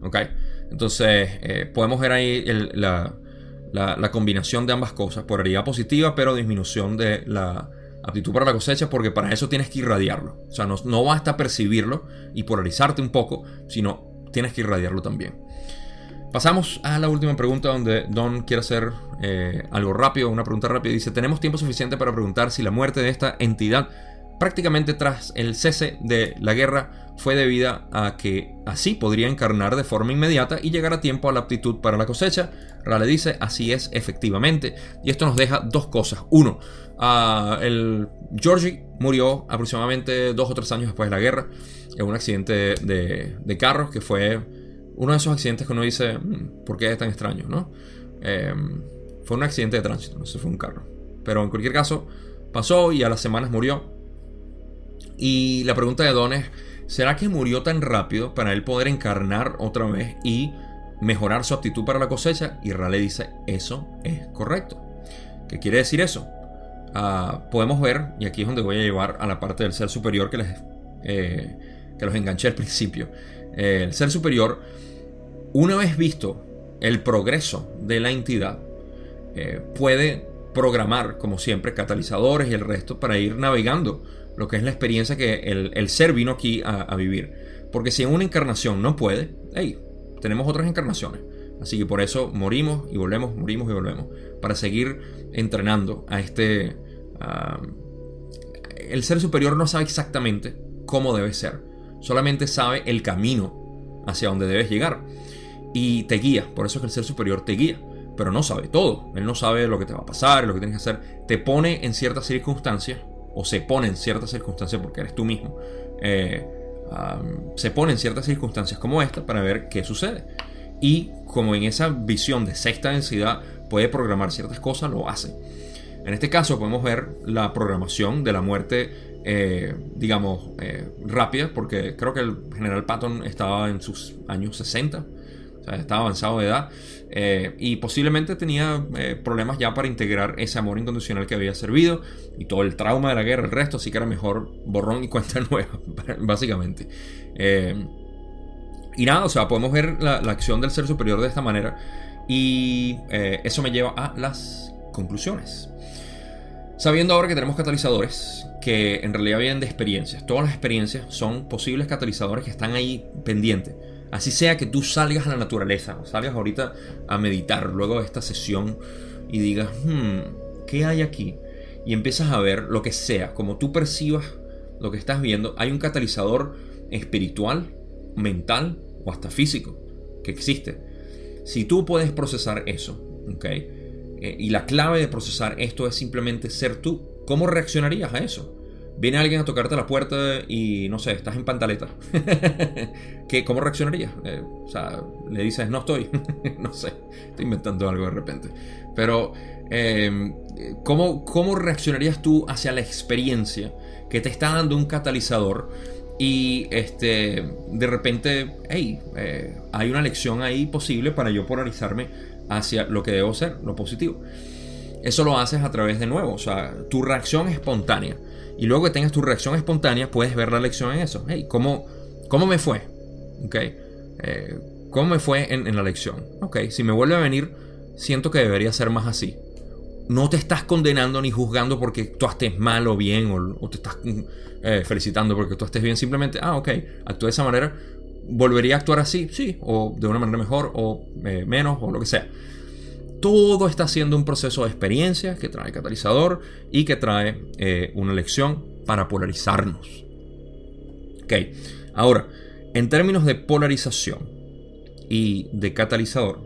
¿Ok? Entonces, eh, podemos ver ahí la, combinación de ambas cosas, polaridad positiva, pero disminución de la aptitud para la cosecha, porque para eso tienes que irradiarlo. O sea, no, no basta percibirlo y polarizarte un poco, sino tienes que irradiarlo también. Pasamos a la última pregunta donde Don quiere hacer eh, algo rápido, una pregunta rápida. Dice, ¿tenemos tiempo suficiente para preguntar si la muerte de esta entidad prácticamente tras el cese de la guerra fue debida a que así podría encarnar de forma inmediata y llegar a tiempo a la aptitud para la cosecha. Rale dice, así es efectivamente. Y esto nos deja dos cosas. Uno, el Georgie murió aproximadamente dos o tres años después de la guerra en un accidente de, carros que fue uno de esos accidentes que uno dice, mm, ¿por qué es tan extraño? ¿no? Em, fue un accidente de tránsito, no sé, fue un carro. Pero en cualquier caso, pasó y a las semanas murió. Y la pregunta de Don es, ¿será que murió tan rápido para él poder encarnar otra vez y mejorar su actitud para la cosecha? Y Raleigh dice, eso es correcto. ¿Qué quiere decir eso? Ah, podemos ver, y aquí es donde voy a llevar a la parte del ser superior que, les, eh, que los enganché al principio. El ser superior, una vez visto el progreso de la entidad, eh, puede programar, como siempre, catalizadores y el resto para ir navegando lo que es la experiencia que el, ser vino aquí a, vivir. Porque si en una encarnación no puede, hey, tenemos otras encarnaciones. Así que por eso morimos y volvemos, morimos y volvemos. Para seguir entrenando a este... el ser superior no sabe exactamente cómo debe ser. Solamente sabe el camino hacia donde debes llegar. Y te guía. Por eso es que el ser superior te guía. Pero no sabe todo. Él no sabe lo que te va a pasar, lo que tienes que hacer. Te pone en ciertas circunstancias o se pone en ciertas circunstancias, porque eres tú mismo, eh, se pone en ciertas circunstancias como esta para ver qué sucede. Y como en esa visión de sexta densidad puede programar ciertas cosas, lo hace. En este caso podemos ver la programación de la muerte, eh, digamos, eh, rápida, porque creo que el general Patton estaba en sus años 60 estaba avanzado de edad eh, y posiblemente tenía problemas ya para integrar ese amor incondicional que había servido y todo el trauma de la guerra, el resto, así que era mejor borrón y cuenta nueva, básicamente. Y nada, o sea, podemos ver la, acción del ser superior de esta manera y eso me lleva a las conclusiones. Sabiendo ahora que tenemos catalizadores que en realidad vienen de experiencias, todas las experiencias son posibles catalizadores que están ahí pendientes Así sea que tú salgas a la naturaleza, salgas ahorita a meditar luego de esta sesión y digas, hmm, ¿qué hay aquí? Y empiezas a ver lo que sea, como tú percibas lo que estás viendo, hay un catalizador espiritual, mental o hasta físico que existe. Si tú puedes procesar eso, ¿ok? Eh, y la clave de procesar esto es simplemente ser tú. ¿Cómo reaccionarías a eso? Viene alguien a tocarte la puerta y no sé, estás en pantaleta. ¿Qué, ¿Cómo reaccionarías? Eh, o sea, le dices, no estoy. no sé, estoy inventando algo de repente. Pero, em, ¿cómo, ¿cómo reaccionarías tú hacia la experiencia que te está dando un catalizador? Y este, de repente, hey, eh, hay una lección ahí posible para yo polarizarme hacia lo que debo ser, lo positivo. Eso lo haces a través de nuevo, o sea, tu reacción espontánea y luego que tengas tu reacción espontánea, puedes ver la lección en eso. Hey, ¿cómo, cómo me fue? Okay. Eh, ¿Cómo me fue en, la lección? Ok, si me vuelve a venir, siento que debería ser más así. No te estás condenando ni juzgando porque tú estés mal o bien, o, te estás eh, felicitando porque tú estés bien. Simplemente, ah, ok, actúe de esa manera. ¿Volvería a actuar así? Sí, o de una manera mejor, o eh, menos, o lo que sea todo está siendo un proceso de experiencia que trae catalizador y que trae eh, una lección para polarizarnos. Ok, ahora, en términos de polarización y de catalizador,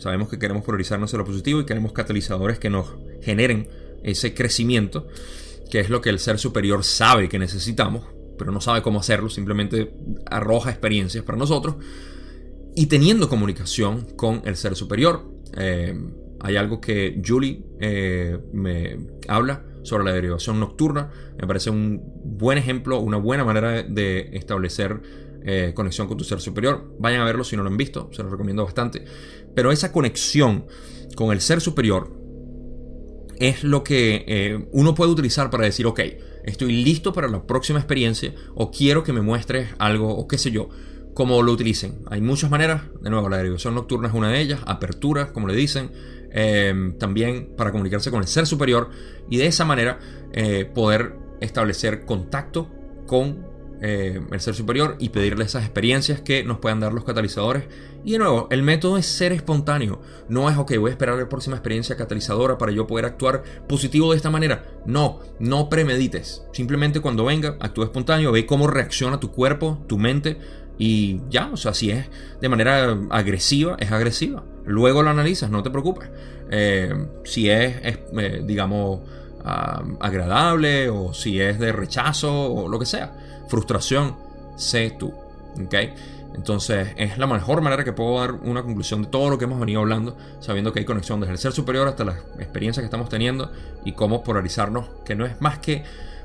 sabemos que queremos polarizarnos en lo positivo y queremos catalizadores que nos generen ese crecimiento, que es lo que el ser superior sabe que necesitamos, pero no sabe cómo hacerlo, simplemente arroja experiencias para nosotros. Y teniendo comunicación con el ser superior, eh, hay algo que Julie eh, me habla sobre la derivación nocturna. Me parece un buen ejemplo, una buena manera de establecer eh, conexión con tu ser superior. Vayan a verlo si no lo han visto, se lo recomiendo bastante. Pero esa conexión con el ser superior es lo que uno puede utilizar para decir, ok, estoy listo para la próxima experiencia o quiero que me muestres algo o qué sé yo como lo utilicen. Hay muchas maneras, de nuevo, la derivación nocturna es una de ellas, apertura, como le dicen, em, también para comunicarse con el ser superior y de esa manera eh, poder establecer contacto con eh, el ser superior y pedirle esas experiencias que nos puedan dar los catalizadores. Y de nuevo, el método es ser espontáneo. No es, ok, voy a esperar la próxima experiencia catalizadora para yo poder actuar positivo de esta manera. No, no premedites. Simplemente cuando venga, actúa espontáneo, ve cómo reacciona tu cuerpo, tu mente. Y ya, o sea, si es de manera agresiva, es agresiva. Luego lo analizas, no te preocupes. Eh, si es, eh, digamos, agradable o si es de rechazo o lo que sea frustración, sé tú. ¿ok? Entonces es la mejor manera que puedo dar una conclusión de todo lo que hemos venido hablando, sabiendo que hay conexión desde el ser superior hasta las experiencias que estamos teniendo y cómo polarizarnos, que no es más que,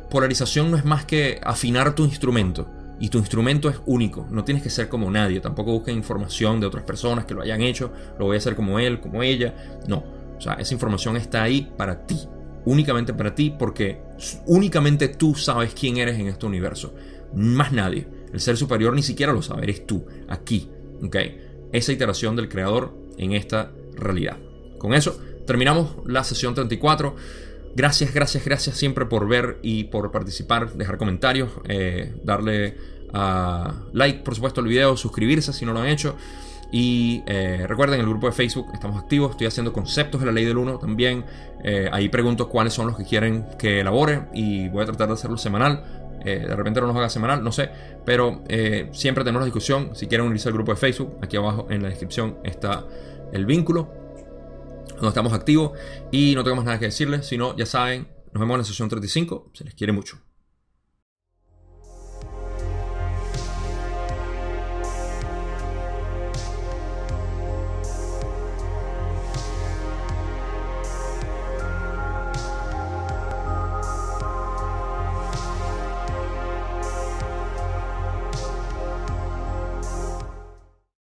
polarización no es más que afinar tu instrumento. Y tu instrumento es único, no tienes que ser como nadie, tampoco busques información de otras personas que lo hayan hecho, lo voy a hacer como él, como ella, no, o sea, esa información está ahí para ti, únicamente para ti, porque únicamente tú sabes quién eres en este universo. Más nadie. El ser superior ni siquiera lo sabe, eres tú, aquí. ¿ok? Esa iteración del creador en esta realidad. Con eso terminamos la sesión 34. Gracias, gracias, gracias siempre por ver y por participar, dejar comentarios, eh, darle a like, por supuesto, al video, suscribirse si no lo han hecho. Y eh, recuerden, en el grupo de Facebook estamos activos, estoy haciendo conceptos de la ley del 1 también. Eh, ahí pregunto cuáles son los que quieren que elabore y voy a tratar de hacerlo semanal. Eh, de repente no nos haga semanal, no sé. Pero siempre tenemos la discusión. Si quieren unirse al grupo de Facebook, aquí abajo en la descripción está el vínculo. Donde estamos activos. Y no tengo más nada que decirles, sino ya saben, nos vemos en la sesión 35. Se les quiere mucho.